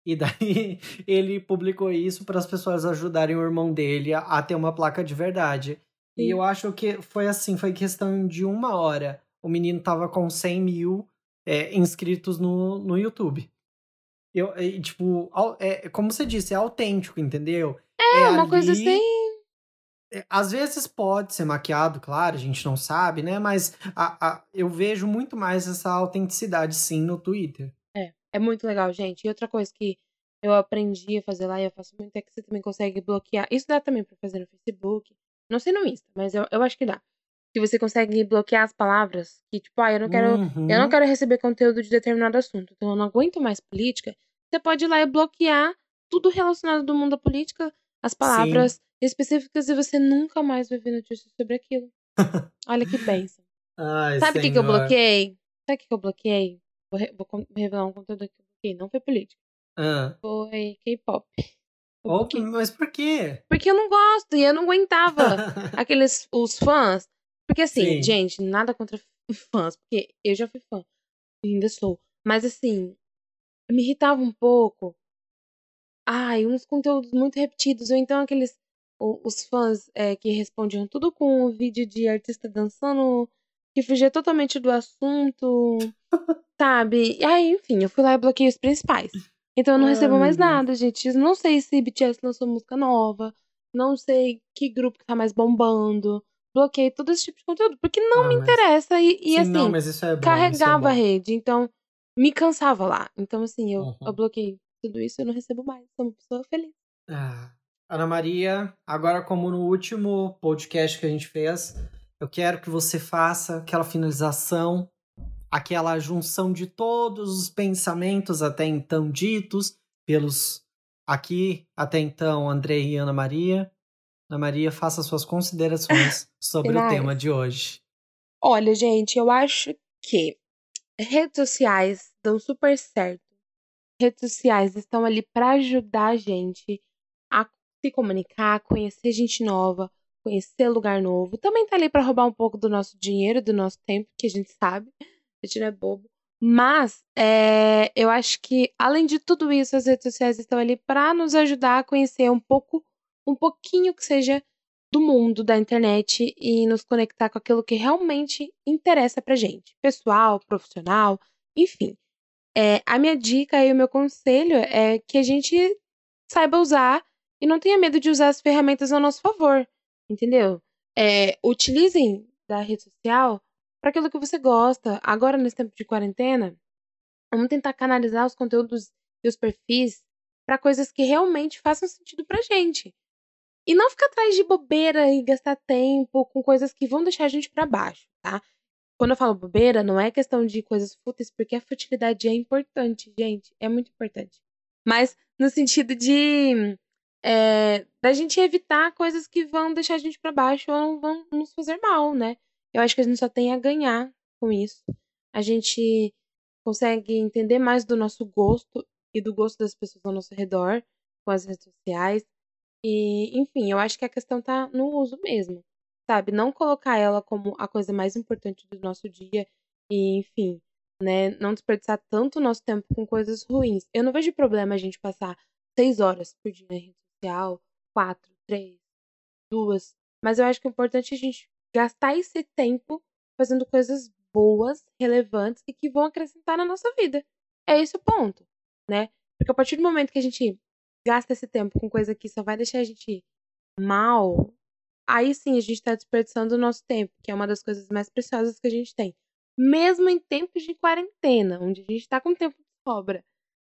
E daí ele publicou isso para as pessoas ajudarem o irmão dele a, a ter uma placa de verdade. E eu acho que foi assim, foi questão de uma hora. O menino tava com 100 mil é, inscritos no, no YouTube. Eu, e, tipo, é, como você disse, é autêntico, entendeu? É, é uma ali, coisa assim. É, às vezes pode ser maquiado, claro, a gente não sabe, né? Mas a, a, eu vejo muito mais essa autenticidade, sim, no Twitter. É, é muito legal, gente. E outra coisa que eu aprendi a fazer lá e eu faço muito é que você também consegue bloquear. Isso dá também pra fazer no Facebook. Não sei no Insta, mas eu, eu acho que dá. Que você consegue bloquear as palavras que, tipo, ah, eu não quero. Uhum. Eu não quero receber conteúdo de determinado assunto. Então eu não aguento mais política. Você pode ir lá e bloquear tudo relacionado do mundo da política, as palavras Sim. específicas, e você nunca mais vai ver notícias sobre aquilo. Olha que bênção. Ai, Sabe o que, que eu bloqueei? Sabe o que, que eu bloqueei? Vou, re vou revelar um conteúdo que eu bloqueei. Não foi política. Ah. Foi K-pop. Oh, mas por quê? Porque eu não gosto e eu não aguentava aqueles os fãs. Porque assim, Sim. gente, nada contra fãs, porque eu já fui fã ainda sou. Mas assim, me irritava um pouco. Ai, uns conteúdos muito repetidos, ou então aqueles os fãs é, que respondiam tudo com um vídeo de artista dançando que fugia totalmente do assunto, sabe? E aí, enfim, eu fui lá e bloqueei os principais. Então eu não Ai, recebo mais nada, gente. Não sei se BTS lançou música nova. Não sei que grupo que tá mais bombando. Bloqueei todo esse tipo de conteúdo. Porque não Ah, me mas- interessa. E, e Sim, assim, não, mas isso é bom. é carregava a bom. rede. Então, me cansava lá. Então, assim, eu, Uhum. eu bloqueei tudo isso eu não recebo mais. Sou uma pessoa feliz. Ah, Ana Maria, agora como no último podcast que a gente fez, eu quero que você faça aquela finalização, aquela junção de todos os pensamentos até então ditos pelos aqui até então Andrei e Ana Maria. Ana Maria, faça suas considerações sobre o Finais. tema de hoje. Olha, gente, eu acho que redes sociais dão super certo. Redes sociais estão ali para ajudar a gente a se comunicar, conhecer gente nova, conhecer lugar novo. Também tá ali para roubar um pouco do nosso dinheiro, do nosso tempo, que a gente sabe. A gente não é bobo. Mas é, eu acho que, além de tudo isso, as redes sociais estão ali para nos ajudar a conhecer um pouco, um pouquinho que seja do mundo da internet e nos conectar com aquilo que realmente interessa pra gente, pessoal, profissional, enfim. É, a minha dica e o meu conselho é que a gente saiba usar e não tenha medo de usar as ferramentas ao nosso favor, entendeu? É, utilizem da rede social para aquilo que você gosta. Agora, nesse tempo de quarentena, vamos tentar canalizar os conteúdos e os perfis para coisas que realmente façam sentido pra gente. E não ficar atrás de bobeira e gastar tempo com coisas que vão deixar a gente pra baixo, tá? Quando eu falo bobeira, não é questão de coisas fúteis, porque a futilidade é importante, gente. É muito importante. Mas no sentido de. É, da gente evitar coisas que vão deixar a gente pra baixo ou vão nos fazer mal, né? Eu acho que a gente só tem a ganhar com isso. A gente consegue entender mais do nosso gosto e do gosto das pessoas ao nosso redor com as redes sociais. E, enfim, eu acho que a questão tá no uso mesmo, sabe? Não colocar ela como a coisa mais importante do nosso dia e, enfim, né? Não desperdiçar tanto o nosso tempo com coisas ruins. Eu não vejo problema a gente passar seis horas por dia na rede social, quatro, três, duas. Mas eu acho que o importante é a gente gastar esse tempo fazendo coisas boas, relevantes e que vão acrescentar na nossa vida. É esse o ponto, né? Porque a partir do momento que a gente gasta esse tempo com coisa que só vai deixar a gente mal, aí sim a gente tá desperdiçando o nosso tempo, que é uma das coisas mais preciosas que a gente tem. Mesmo em tempos de quarentena, onde a gente tá com tempo de sobra,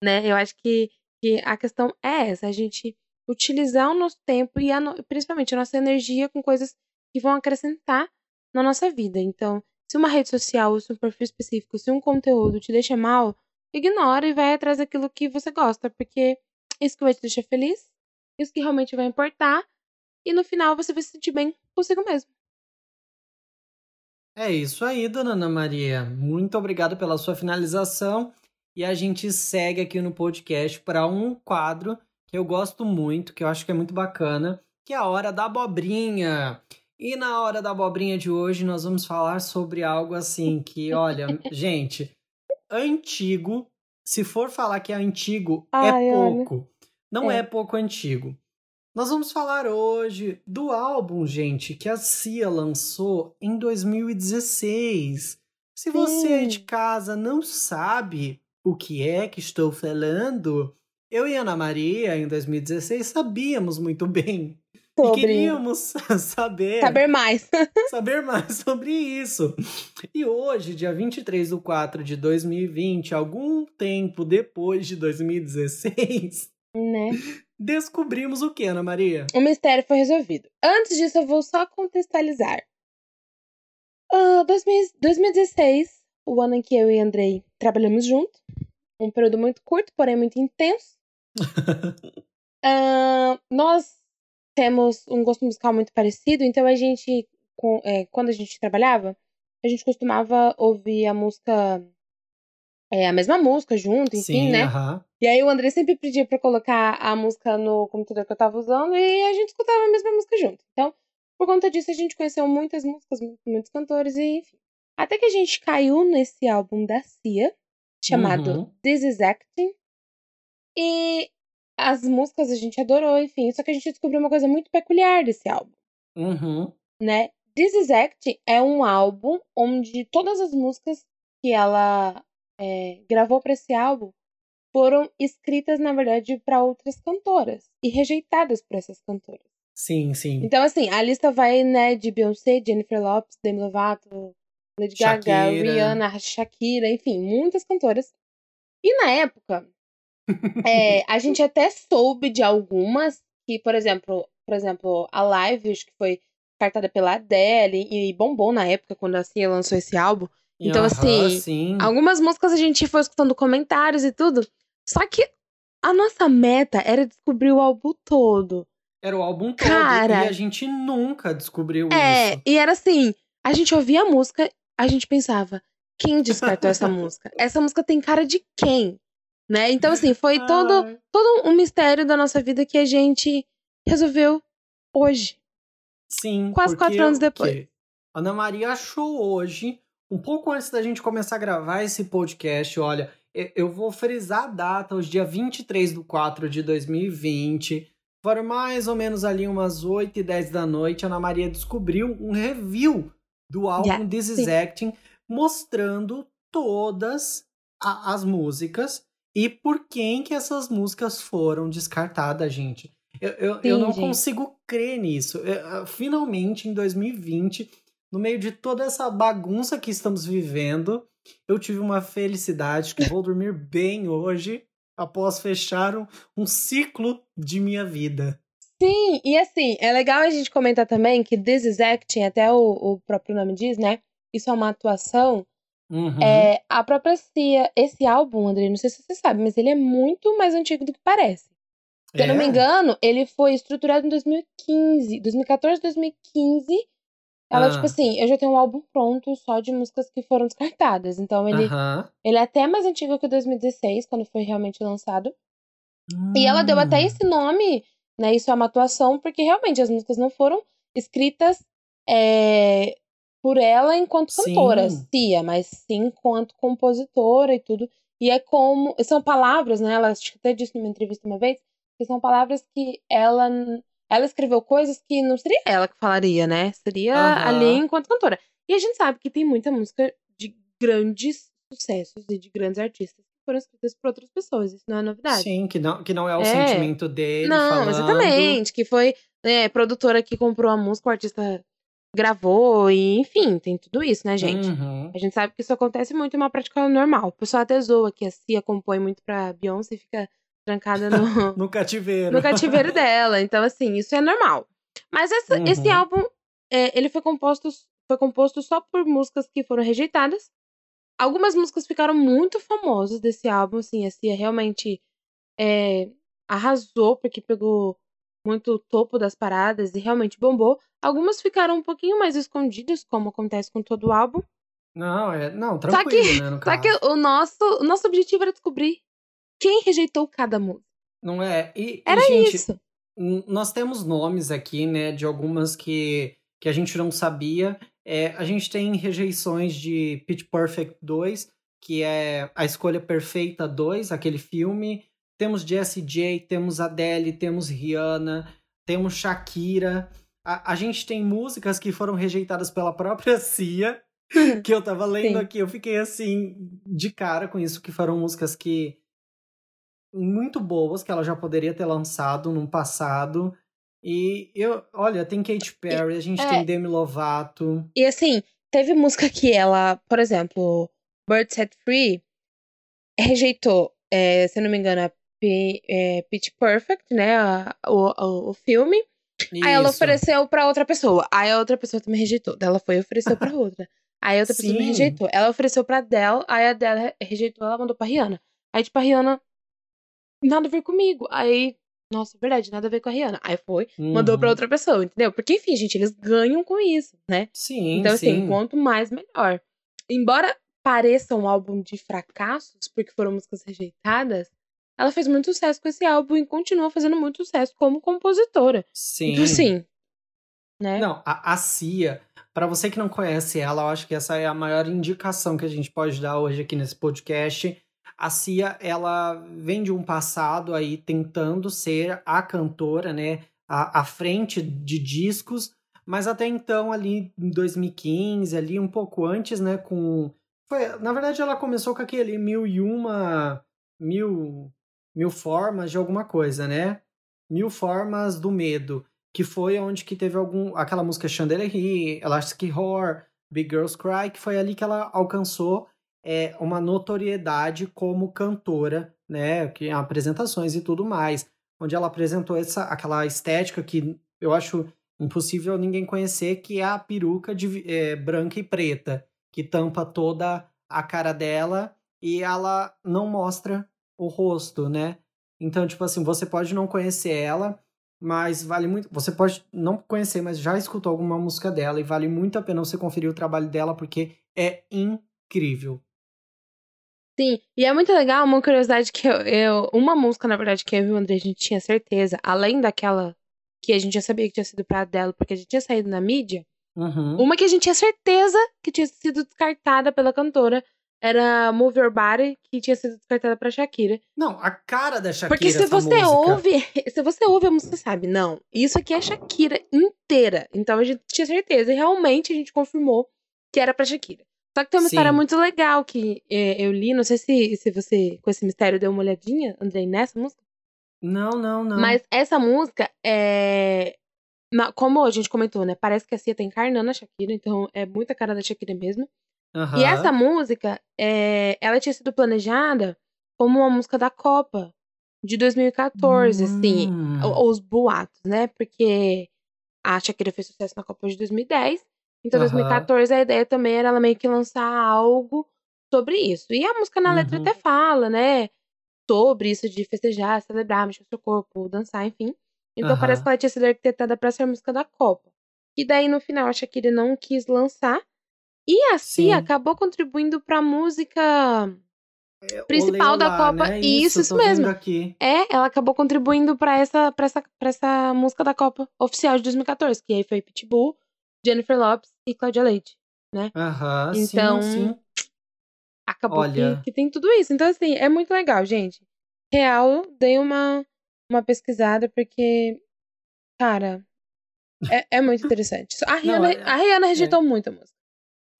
né? Eu acho que, que a questão é essa, a gente utilizar o nosso tempo e a no- principalmente a nossa energia com coisas que vão acrescentar na nossa vida. Então, se uma rede social, se um perfil específico, se um conteúdo te deixa mal, ignora e vai atrás daquilo que você gosta, porque isso que vai te deixar feliz, isso que realmente vai importar, e no final você vai se sentir bem consigo mesmo. É isso aí, dona Ana Maria. Muito obrigado pela sua finalização. E a gente segue aqui no podcast para um quadro que eu gosto muito, que eu acho que é muito bacana, que é a Hora da Abobrinha. E na Hora da Abobrinha de hoje nós vamos falar sobre algo assim que, olha, gente, antigo. Se for falar que é antigo, Ai, é olha. pouco. Não é. É. pouco antigo. Nós vamos falar hoje do álbum, gente, que a Cia lançou em 2016. Se você aí de Sim. casa não sabe o que é que estou falando, eu e Ana Maria, em 2016, sabíamos muito bem sobre. E queríamos saber. Saber mais. saber mais sobre isso. E hoje, dia 23 de 4 de 2020, algum tempo depois de 2016. Né? Descobrimos o que, Ana Maria? O mistério foi resolvido. Antes disso, eu vou só contextualizar. Uh, 2016, o ano em que eu e Andrei trabalhamos juntos. Um período muito curto, porém muito intenso. uh, nós temos um gosto musical muito parecido, então a gente, com, é, quando a gente trabalhava, a gente costumava ouvir a música, é, a mesma música junto, enfim, Sim, né? aham. E aí o André sempre pedia pra colocar a música no computador que eu tava usando e a gente escutava a mesma música junto. Então, por conta disso, a gente conheceu muitas músicas, mu- muitos cantores e enfim. Até que a gente caiu nesse álbum da Cia, chamado Uhum. This Is Acting. E as músicas a gente adorou, enfim. Só que a gente descobriu uma coisa muito peculiar desse álbum, Uhum. né? This Is Acting é um álbum onde todas as músicas que ela é, gravou para esse álbum foram escritas, na verdade, para outras cantoras e rejeitadas por essas cantoras. Sim, sim. Então, assim, a lista vai, né, de Beyoncé, Jennifer Lopez, Demi Lovato, Lady Gaga, Shakira. Rihanna, Shakira, enfim, muitas cantoras. E na época, é, a gente até soube de algumas que, por exemplo, por exemplo, a Live, acho que foi cartada pela Adele e bombou na época quando a Cia lançou esse álbum. Então, assim, sim. Algumas músicas a gente foi escutando comentários e tudo. Só que a nossa meta era descobrir o álbum todo. Era o álbum todo Cara. e a gente nunca descobriu É, isso. e era assim: a gente ouvia a música, a gente pensava, quem descartou essa música? Essa música tem cara de quem? Né? Então, assim, foi todo, todo um mistério da nossa vida que a gente resolveu hoje. Sim. Quase quatro anos depois. Ana Maria achou hoje, um pouco antes da gente começar a gravar esse podcast, olha, eu- eu vou frisar a data, hoje dia 23 de 4 de 2020. Foram mais ou menos ali umas 8 e 10 da noite, a Ana Maria descobriu um review do álbum Yeah, This Is. Acting, mostrando todas a- as músicas e por quem que essas músicas foram descartadas, gente. Eu, eu, eu Sim, não gente. consigo crer nisso. Eu- eu- finalmente, em 2020, no meio de toda essa bagunça que estamos vivendo, eu tive uma felicidade que vou dormir bem hoje após fechar um, um ciclo de minha vida. Sim, e assim, é legal a gente comentar também que This is Acting, até o, o próprio nome diz, né? Isso é uma atuação. Uhum. É, a própria Cia, esse álbum, André, não sei se você sabe, mas ele é muito mais antigo do que parece. Se eu não me É? engano, ele foi estruturado em 2015, 2014, 2015. Ela, Ah. tipo assim, eu já tenho um álbum pronto só de músicas que foram descartadas. Então ele, Aham. ele é até mais antigo que 2016, quando foi realmente lançado. E ela deu até Hum. esse nome, né? Isso é uma atuação, porque realmente as músicas não foram escritas é, por ela enquanto Sim. cantora, Cia, mas sim enquanto compositora e tudo. E é como. São palavras, né? Ela acho que até disse numa entrevista uma vez, que são palavras que ela. Ela escreveu coisas que não seria ela que falaria, né? Seria Aham. ali enquanto cantora. E a gente sabe que tem muita música de grandes sucessos e de grandes artistas que foram escritas por outras pessoas. Isso não é novidade. Sim, que não, que não é o É. sentimento dele Não, falando. exatamente. Que foi né, produtora que comprou a música, o artista gravou, e enfim, tem tudo isso, né, gente? Uhum. A gente sabe que isso acontece muito, é uma prática normal. O pessoal até zoa que a Cia compõe muito pra Beyoncé e fica trancada no, No cativeiro. no cativeiro dela. Então, assim, isso é normal. Mas essa- Uhum. esse álbum, é, ele foi composto, foi composto só por músicas que foram rejeitadas. Algumas músicas ficaram muito famosas desse álbum, assim, a Cia realmente é, arrasou, porque pegou muito o topo das paradas e realmente bombou. Algumas ficaram um pouquinho mais escondidas, como acontece com todo o álbum. Não, é. Não, Só tranquilo, que- né? Só que o nosso, o nosso objetivo era descobrir quem rejeitou cada música. Não é? E, e, Era gente, isso. nós temos nomes aqui, né, de algumas que, que a gente não sabia. É, a gente tem rejeições de Pitch Perfect 2, que é A Escolha Perfeita 2, aquele filme. Temos Jessie J, temos Adele, temos Rihanna, temos Shakira. A, a gente tem músicas que foram rejeitadas pela própria Cia, que eu tava lendo Sim. aqui, eu fiquei assim, de cara com isso, que foram músicas que muito boas, que ela já poderia ter lançado no passado. E eu, olha, tem Katy Perry, a gente é, tem Demi Lovato. E assim, teve música que ela, por exemplo, Bird Set Free, rejeitou, é, se não me engano, a P, é, Pitch Perfect, né? A, o, o, filme. Isso. Aí ela ofereceu pra outra pessoa. Aí a outra pessoa também rejeitou. Ela foi e ofereceu pra outra. Aí a outra pessoa me rejeitou. Ela ofereceu pra Adele, aí a Adele rejeitou, ela mandou pra Rihanna. Aí, tipo, a Rihanna, nada a ver comigo. Aí, nossa, verdade, nada a ver com a Rihanna. Aí foi, uhum. mandou pra uhum. outra pessoa, entendeu? Porque, enfim, gente, eles ganham com isso, né? Sim, Então, assim, sim. quanto mais, melhor. Embora pareça um álbum de fracassos, porque foram músicas rejeitadas, ela fez muito sucesso com esse álbum e continua fazendo muito sucesso como compositora. Sim. Então, assim, né? Não, a, a Cia, para você que não conhece ela, eu acho que essa é a maior indicação que a gente pode dar hoje aqui nesse podcast. A Cia, ela vem de um passado aí tentando ser a cantora, né? À frente de discos, mas até então, ali em 2015, ali um pouco antes, né? Com. Foi, na verdade, ela começou com aquele mil e uma. Mil, mil formas de alguma coisa, né? Mil formas do medo que foi onde que teve algum aquela música Chandelier, Elastic Horror, Big Girls Cry, que foi ali que ela alcançou é, uma notoriedade como cantora, né, que apresentações e tudo mais, onde ela apresentou essa aquela estética que eu acho impossível ninguém conhecer, que é a peruca de, é, branca e preta, que tampa toda a cara dela e ela não mostra o rosto, né? Então, tipo assim, você pode não conhecer ela, mas vale muito. Você pode não conhecer, mas já escutou alguma música dela e vale muito a pena você conferir o trabalho dela porque é incrível. Sim, e é muito legal, uma curiosidade que eu, eu uma música, na verdade, que eu e o André a gente tinha certeza, além daquela que a gente já sabia que tinha sido pra dela, porque a gente tinha saído na mídia, uhum. uma que a gente tinha certeza que tinha sido descartada pela cantora era Move Your Body, que tinha sido descartada pra Shakira. Não, a cara da Shakira. Porque se você música. ouve, se você ouve a música, sabe, não, isso aqui é Shakira inteira. Então a gente tinha certeza, e realmente a gente confirmou que era pra Shakira. Só que tem uma Sim. história muito legal que é, eu li, não sei se, se você, com esse mistério, deu uma olhadinha, Andrei, nessa música. Não, não, não. Mas essa música é. Como a gente comentou, né? Parece que a Cia tá encarnando a Shakira, então é muita cara da Shakira mesmo. Uhum. E essa música, é, ela tinha sido planejada como uma música da Copa de 2014, assim, hum. assim, os boatos, né? Porque a Shakira fez sucesso na Copa de 2010, então uhum. 2014 a ideia também era ela meio que lançar algo sobre isso. E a música na uhum. letra até fala, né? Sobre isso de festejar, celebrar, mexer o seu corpo, dançar, enfim. Então parece que ela tinha sido arquitetada para ser a música da Copa. E daí no final a Shakira não quis lançar. E a Cia acabou contribuindo pra música é, principal da Copa. Né? Isso, isso mesmo. Aqui. É, ela acabou contribuindo pra essa, pra, essa, pra essa música da Copa oficial de 2014, que aí foi Pitbull, Jennifer Lopes e Claudia Leite, né? Aham, então, sim, sim. acabou Olha... que, que tem tudo isso. Então, assim, é muito legal, gente. Real, dei uma, uma pesquisada, porque, cara, é, é muito interessante. A Rihanna, Não, é, a Rihanna rejeitou é. muito a música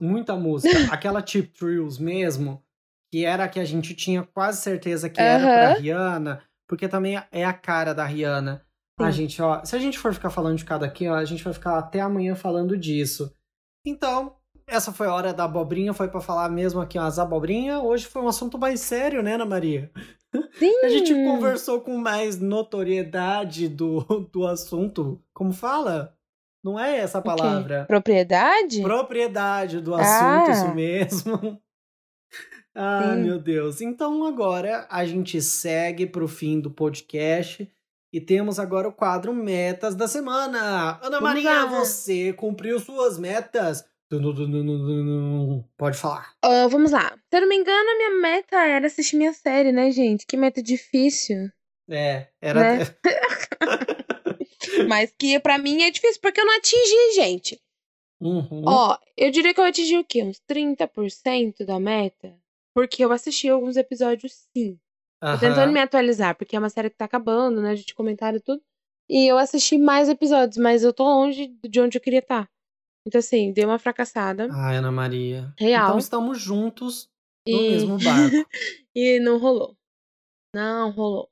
muita música. Aquela Tip Thrills mesmo, que era a que a gente tinha quase certeza que era pra Rihanna, porque também é a cara da Rihanna. Sim. A gente, ó, se a gente for ficar falando de cada aqui, ó, a gente vai ficar até amanhã falando disso. Então, essa foi a hora da abobrinha, foi para falar mesmo aqui as abobrinhas. Hoje foi um assunto mais sério, né, Ana Maria? Sim. A gente conversou com mais notoriedade do, do assunto. Como fala? Não é essa palavra. Propriedade? Propriedade do assunto, ah. isso mesmo. ah, Sim. meu Deus. Então agora a gente segue para o fim do podcast e temos agora o quadro Metas da Semana. Ana Maria, você cumpriu suas metas? Pode falar. Uh, vamos lá. Se eu não me engano, a minha meta era assistir minha série, né, gente? Que meta difícil. É, era. Né? Mas que para mim é difícil, porque eu não atingi, gente. Uhum. Ó, eu diria que eu atingi o quê? Uns 30% da meta? Porque eu assisti alguns episódios sim. Tô tentando me atualizar, porque é uma série que tá acabando, né? A gente comentaram tudo. E eu assisti mais episódios, mas eu tô longe de onde eu queria estar. Tá. Então, assim, dei uma fracassada. Ai, Ana Maria. Real. Então estamos juntos no e... mesmo barco. e não rolou. Não rolou.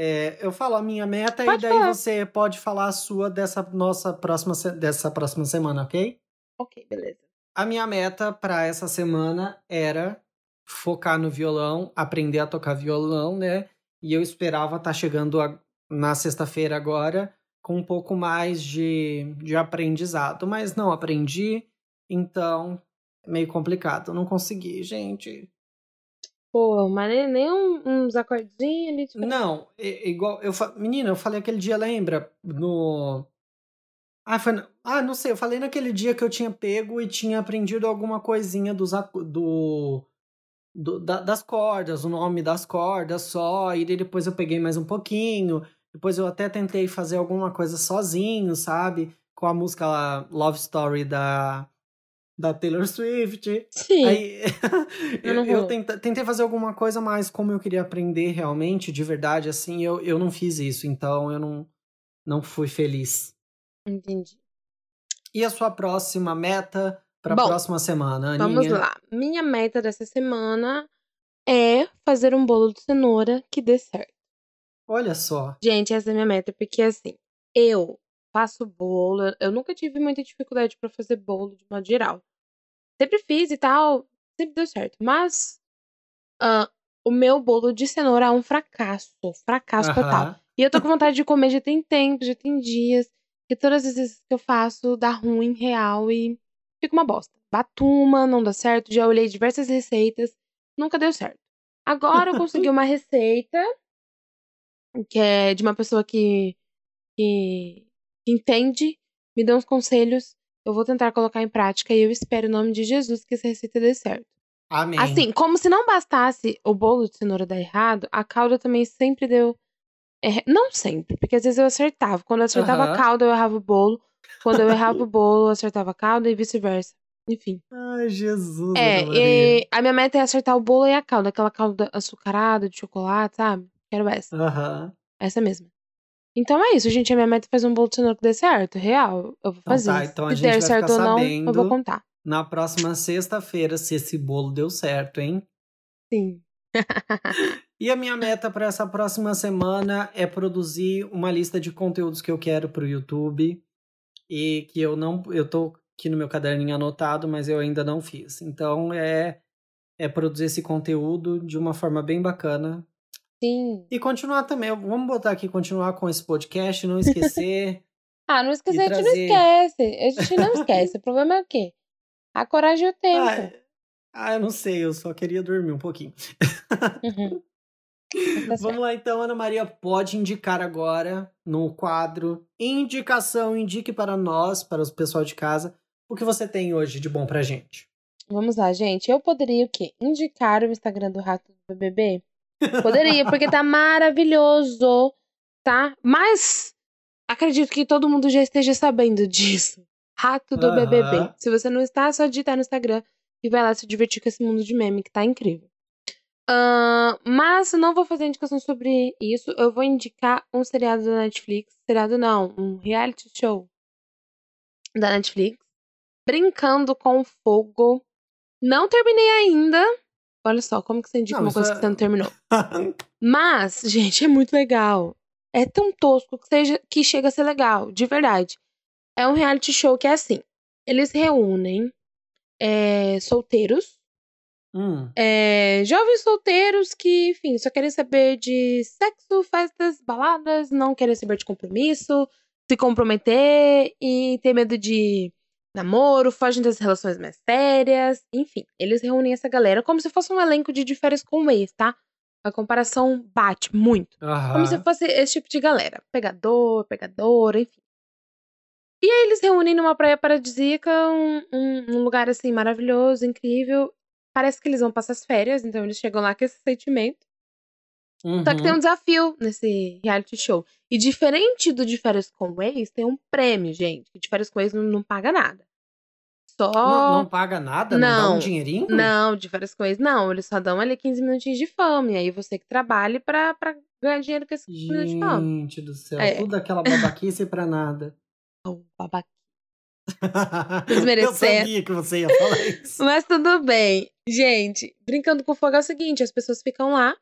É, eu falo a minha meta Pode e daí falar. você pode falar a sua dessa nossa próxima, dessa próxima semana, ok? Ok, beleza. A minha meta para essa semana era focar no violão, aprender a tocar violão, né? E eu esperava estar chegando a- na sexta-feira agora com um pouco mais de, de aprendizado, mas não aprendi, então é meio complicado. Não consegui, gente. Pô, mas nem, nem um- uns acordinhos ali. Tipo... Não, é- igual. Eu, fa- menina, eu falei aquele dia, lembra? No. Ah, foi. Ah, não sei, eu falei naquele dia que eu tinha pego e tinha aprendido alguma coisinha dos, do, do- da- das cordas, o nome das cordas só, e depois eu peguei mais um pouquinho. Depois eu até tentei fazer alguma coisa sozinho, sabe? Com a música lá, Love Story da, da Taylor Swift. Sim. Aí eu, eu tenta- tentei fazer alguma coisa, mas como eu queria aprender realmente, de verdade, assim, eu, eu não fiz isso. Então eu não, não fui feliz. Entendi. E a sua próxima meta para a próxima semana, Aninha? Vamos lá. Minha meta dessa semana é fazer um bolo de cenoura que dê certo. Olha só. Gente, essa é a minha meta, porque assim, eu faço bolo, eu- nunca tive muita dificuldade pra fazer bolo de modo geral. Sempre fiz e tal, sempre deu certo. Mas ah, o meu bolo de cenoura é um fracasso, fracasso total. Aham. E eu tô com vontade de comer já tem tempo, já tem dias. E todas as vezes que eu faço dá ruim, real e fica uma bosta. Batuma, não dá certo. Já olhei diversas receitas, nunca deu certo. Agora eu consegui uma receita que é de uma pessoa que, que, que entende, me deu uns conselhos. Eu vou tentar colocar em prática e eu espero em nome de Jesus que essa receita dê certo. Amém. Assim, como se não bastasse o bolo de cenoura dar errado, a calda também sempre deu. erra- Não sempre, porque às vezes eu acertava. Quando eu acertava Aham. a calda, eu errava o bolo. Quando eu errava o bolo, eu acertava a calda e vice-versa. Enfim. Ai, Jesus. É, e a minha meta é acertar o bolo e a calda, aquela calda açucarada de chocolate, sabe? Quero essa. Aham. Essa mesma. Então é isso, gente. A minha meta é fazer um bolo de cenoura que dê certo. Real. Eu vou Então fazer. tá, então a se der vai certo ficar ou não, eu vou contar. Na próxima sexta-feira, se esse bolo deu certo, hein? Sim. E a minha meta para essa próxima semana é produzir uma lista de conteúdos que eu quero pro YouTube e que eu não eu tô aqui no meu caderninho anotado, mas eu ainda não fiz. Então é é produzir esse conteúdo de uma forma bem bacana Sim. e continuar também. Vamos botar aqui continuar com esse podcast, não esquecer. Ah, não esquecer, a gente não esquece. A gente não esquece. O problema é o quê? A coragem e o tempo. ah, ah, eu não sei, eu só queria dormir um pouquinho. Uhum. Mas tá. Vamos lá então, Ana Maria, pode indicar agora no quadro Indicação, indique para nós, para o pessoal de casa, o que você tem hoje de bom pra gente. Vamos lá, gente. Eu poderia o quê? Indicar o Instagram do Rato do BBB? Poderia, porque tá maravilhoso, tá? Mas acredito que todo mundo já esteja sabendo disso. Rato do Aham. BBB. Se você não está, é só digitar no Instagram e vai lá se divertir com esse mundo de meme que tá incrível. Ahn, mas não vou fazer indicação sobre isso. Eu vou indicar um seriado da Netflix. Seriado não, um reality show da Netflix. Brincando com Fogo. Não terminei ainda. Olha só, como que você indica Não, uma coisa é- que você não terminou? Mas, gente, é muito legal. É tão tosco que, seja, que chega a ser legal, de verdade. É um reality show que é assim: eles reúnem é, solteiros, Hum, é, jovens solteiros que, enfim, só querem saber de sexo, festas, baladas, não querem saber de compromisso, se comprometer e ter medo de namoro, fogem das relações mais sérias, enfim. Eles reúnem essa galera como se fosse um elenco de de férias com o ex, tá? A comparação bate muito. aham. Como se fosse esse tipo de galera. Pegador, pegadora, enfim. E aí eles reúnem numa praia paradisíaca, um, um- um lugar assim maravilhoso, incrível. Parece que eles vão passar as férias, então eles chegam lá com esse sentimento. Só que tem um Uhum. desafio nesse reality show. E diferente do de férias com ex, tem um prêmio, gente. Que de férias com ex não, não paga nada. Só. Não, não paga nada? Não, dá um Não, dinheirinho? Não, de férias com ex, não. Eles só dão ali 15 minutinhos de fama. E aí você que trabalhe pra, pra ganhar dinheiro com esses 15 minutos de fama. Gente do céu, É. tudo aquela babaquice pra nada. Oh, babaca. Eu Desmerecer. sabia que você ia falar isso. Mas tudo bem. Gente, brincando com fogo é o seguinte: as pessoas ficam lá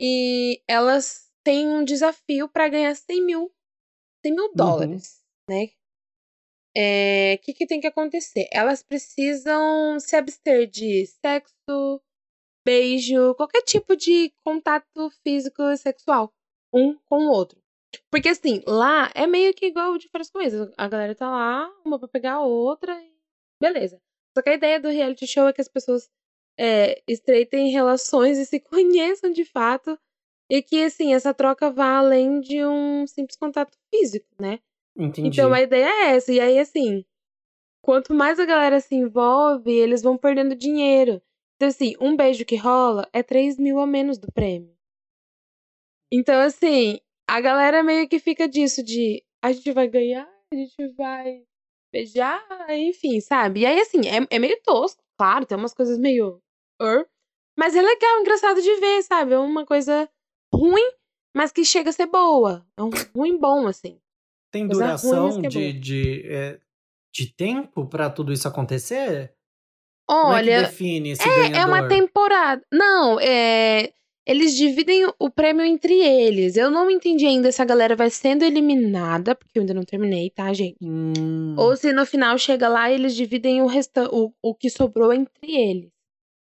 e elas têm um desafio para ganhar 100 mil, 100 mil Uhum. dólares, né? É, O que, que tem que acontecer? Elas precisam se abster de sexo, beijo, qualquer tipo de contato físico e sexual, um com o outro. Porque assim, lá é meio que igual de várias coisas. A galera tá lá, uma pra pegar a outra e beleza. Só que a ideia do reality show é que as pessoas é, estreitem relações e se conheçam de fato. E que, assim, essa troca vá além de um simples contato físico, né? Entendi. Então a ideia é essa. E aí, assim, quanto mais a galera se envolve, eles vão perdendo dinheiro. Então, assim, um beijo que rola é 3 mil a menos do prêmio. Então, assim, a galera meio que fica disso, de a gente vai ganhar, a gente vai beijar, enfim, sabe? E aí, assim, é, é meio tosco, claro, tem umas coisas meio. Mas é legal, engraçado de ver, sabe? É uma coisa ruim, mas que chega a ser boa. É um ruim bom, assim. Tem coisa ruim, duração que é de, de, é, de tempo pra tudo isso acontecer? Como é que Olha, define esse É, é uma temporada. Não, é. Eles dividem o prêmio entre eles. Eu não entendi ainda se a galera vai sendo eliminada, porque eu ainda não terminei, tá, gente? Hum, Ou se no final chega lá e eles dividem o, resta o, o que sobrou entre eles.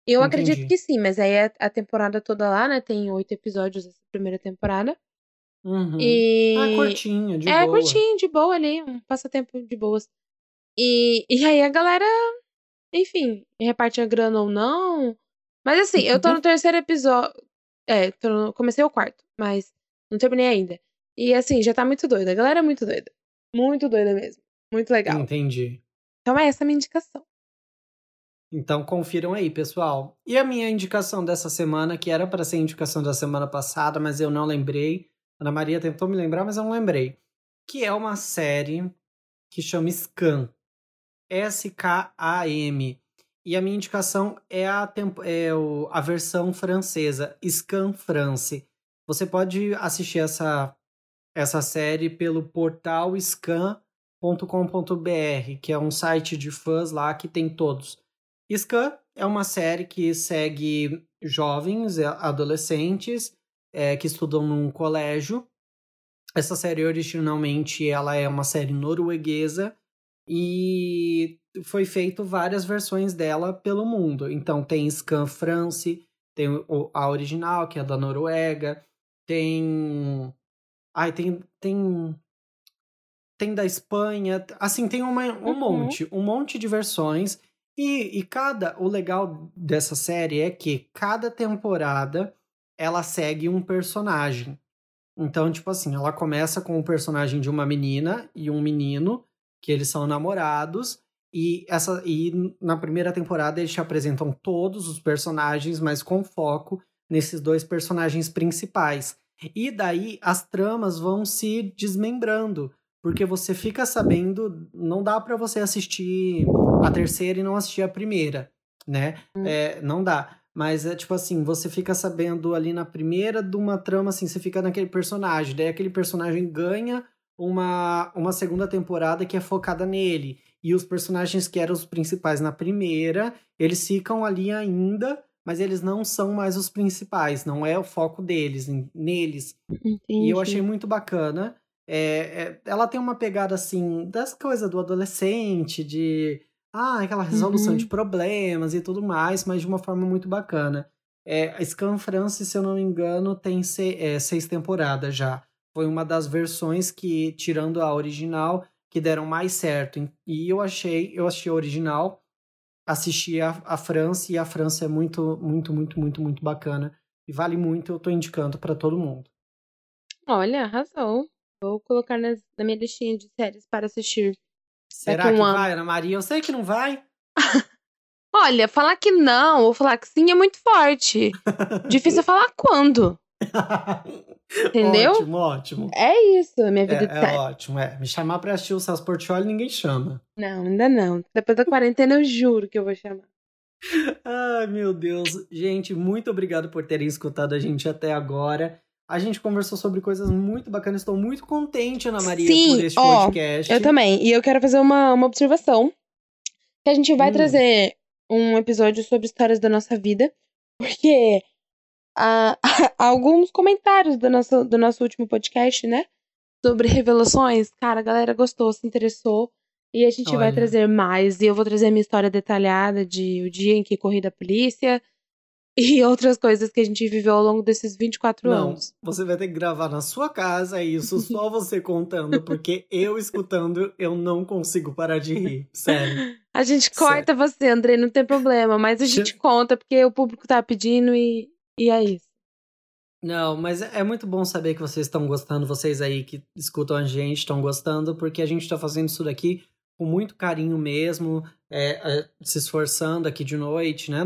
Eu acredito Entendi. que sim, mas aí a, a temporada toda lá, né? Tem oito episódios essa primeira temporada. uhum. E. Ah, curtinho, de é, boa. curtinho, de boa ali, um passatempo de boas. E, e aí a galera, enfim, reparte a grana ou não. Mas assim, eu tô no terceiro episódio. É, tô comecei o quarto, mas não terminei ainda. E assim, já tá muito doida. A galera é muito doida. Muito doida mesmo. Muito legal. Entendi. Então é essa a minha indicação. Então confiram aí, pessoal. E a minha indicação dessa semana, que era para ser a indicação da semana passada, mas eu não lembrei. Ana Maria tentou me lembrar, mas eu não lembrei. Que é uma série que chama Scam. S-K-A-M. E a minha indicação é a, tempo, é o, a versão francesa, Scam France. Você pode assistir essa, essa série pelo portal scam.com.br, que é um site de fãs lá que tem todos. Scam é uma série que segue jovens, é, adolescentes, é, que estudam num colégio. Essa série originalmente ela é uma série norueguesa e foi feito várias versões dela pelo mundo. Então tem Scam France, tem a original que é da Noruega, tem ai tem tem tem da Espanha, assim tem uma, um Uhum. monte, um monte de versões e, e cada o legal dessa série é que cada temporada ela segue um personagem. Então, tipo assim, ela começa com o personagem de uma menina e um menino, que eles são namorados, e essa e na primeira temporada eles te apresentam todos os personagens, mas com foco nesses dois personagens principais. E daí as tramas vão se desmembrando, porque você fica sabendo, não dá pra você assistir a terceira e não assistir a primeira, né? Hum. É, não dá. Mas é tipo assim, você fica sabendo ali na primeira de uma trama, assim, você fica naquele personagem. Daí aquele personagem ganha uma, uma segunda temporada que é focada nele. E os personagens que eram os principais na primeira, eles ficam ali ainda, mas eles não são mais os principais, não é o foco deles, neles. Entendi. E eu achei muito bacana. É, é, ela tem uma pegada assim, das coisas do adolescente, de ah, aquela resolução Uhum. de problemas e tudo mais, mas de uma forma muito bacana. É, a Scan France, se eu não me engano, tem se- é, seis temporadas já. Foi uma das versões que, tirando a original, que deram mais certo. E eu achei, eu achei a original, assisti a, a França, e a França é muito, muito, muito, muito, muito bacana. E vale muito, eu tô indicando para todo mundo. Olha, arrasou. Vou colocar nas- na minha listinha de séries para assistir. Será que um vai, Ana Maria? Eu sei que não vai. Olha, falar que não ou falar que sim é muito forte. Difícil é falar quando. Entendeu? Ótimo, ótimo. É isso, minha É, vida de é série. ótimo, é. Me chamar pra assistir o Celso Portioli, ninguém chama. Não, ainda não. Depois da quarentena eu juro que eu vou chamar. Ai, meu Deus. Gente, muito obrigado por terem escutado a gente até agora. A gente conversou sobre coisas muito bacanas. Estou muito contente, Ana Maria, Sim, por este ó, podcast. Eu também. E eu quero fazer uma, uma observação. Que a gente vai Hum. trazer um episódio sobre histórias da nossa vida. Porque a, a alguns comentários do nosso, do nosso último podcast, né? Sobre revelações. Cara, a galera gostou, se interessou. E a gente Olha. vai trazer mais. E eu vou trazer a minha história detalhada de o dia em que corri da polícia e outras coisas que a gente viveu ao longo desses 24 Não, anos. Você vai ter que gravar na sua casa isso, só você contando, porque eu escutando, eu não consigo parar de rir. Sério. A gente corta Sério. você, André, não tem problema, mas a gente conta porque o público tá pedindo e, e é isso. Não, mas é muito bom saber que vocês estão gostando, vocês aí que escutam a gente estão gostando, porque a gente está fazendo isso daqui com muito carinho mesmo, é, é, se esforçando aqui de noite, né?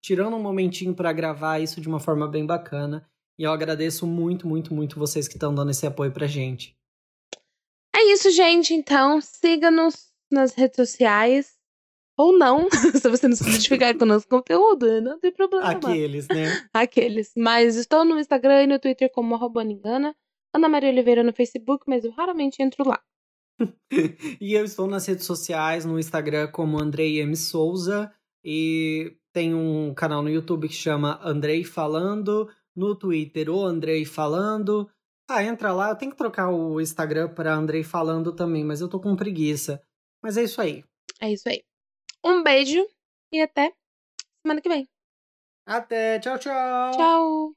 tirando um momentinho para gravar isso de uma forma bem bacana. E eu agradeço muito, muito, muito vocês que estão dando esse apoio pra gente. É isso, gente. Então, siga-nos nas redes sociais. Ou não, se você não se identificar com o nosso conteúdo, não tem problema. Aqueles, né? Aqueles. Mas estou no Instagram e no Twitter como arroba Engana. Ana Maria Oliveira no Facebook, mas eu raramente entro lá. e eu estou nas redes sociais, no Instagram como Andrei M. Souza. E tem um canal no YouTube que chama Andrei Falando, no Twitter o Andrei Falando. Ah, entra lá, eu tenho que trocar o Instagram para Andrei Falando também, mas eu tô com preguiça. Mas é isso aí. É isso aí. Um beijo e até semana que vem. Até, tchau, tchau. Tchau.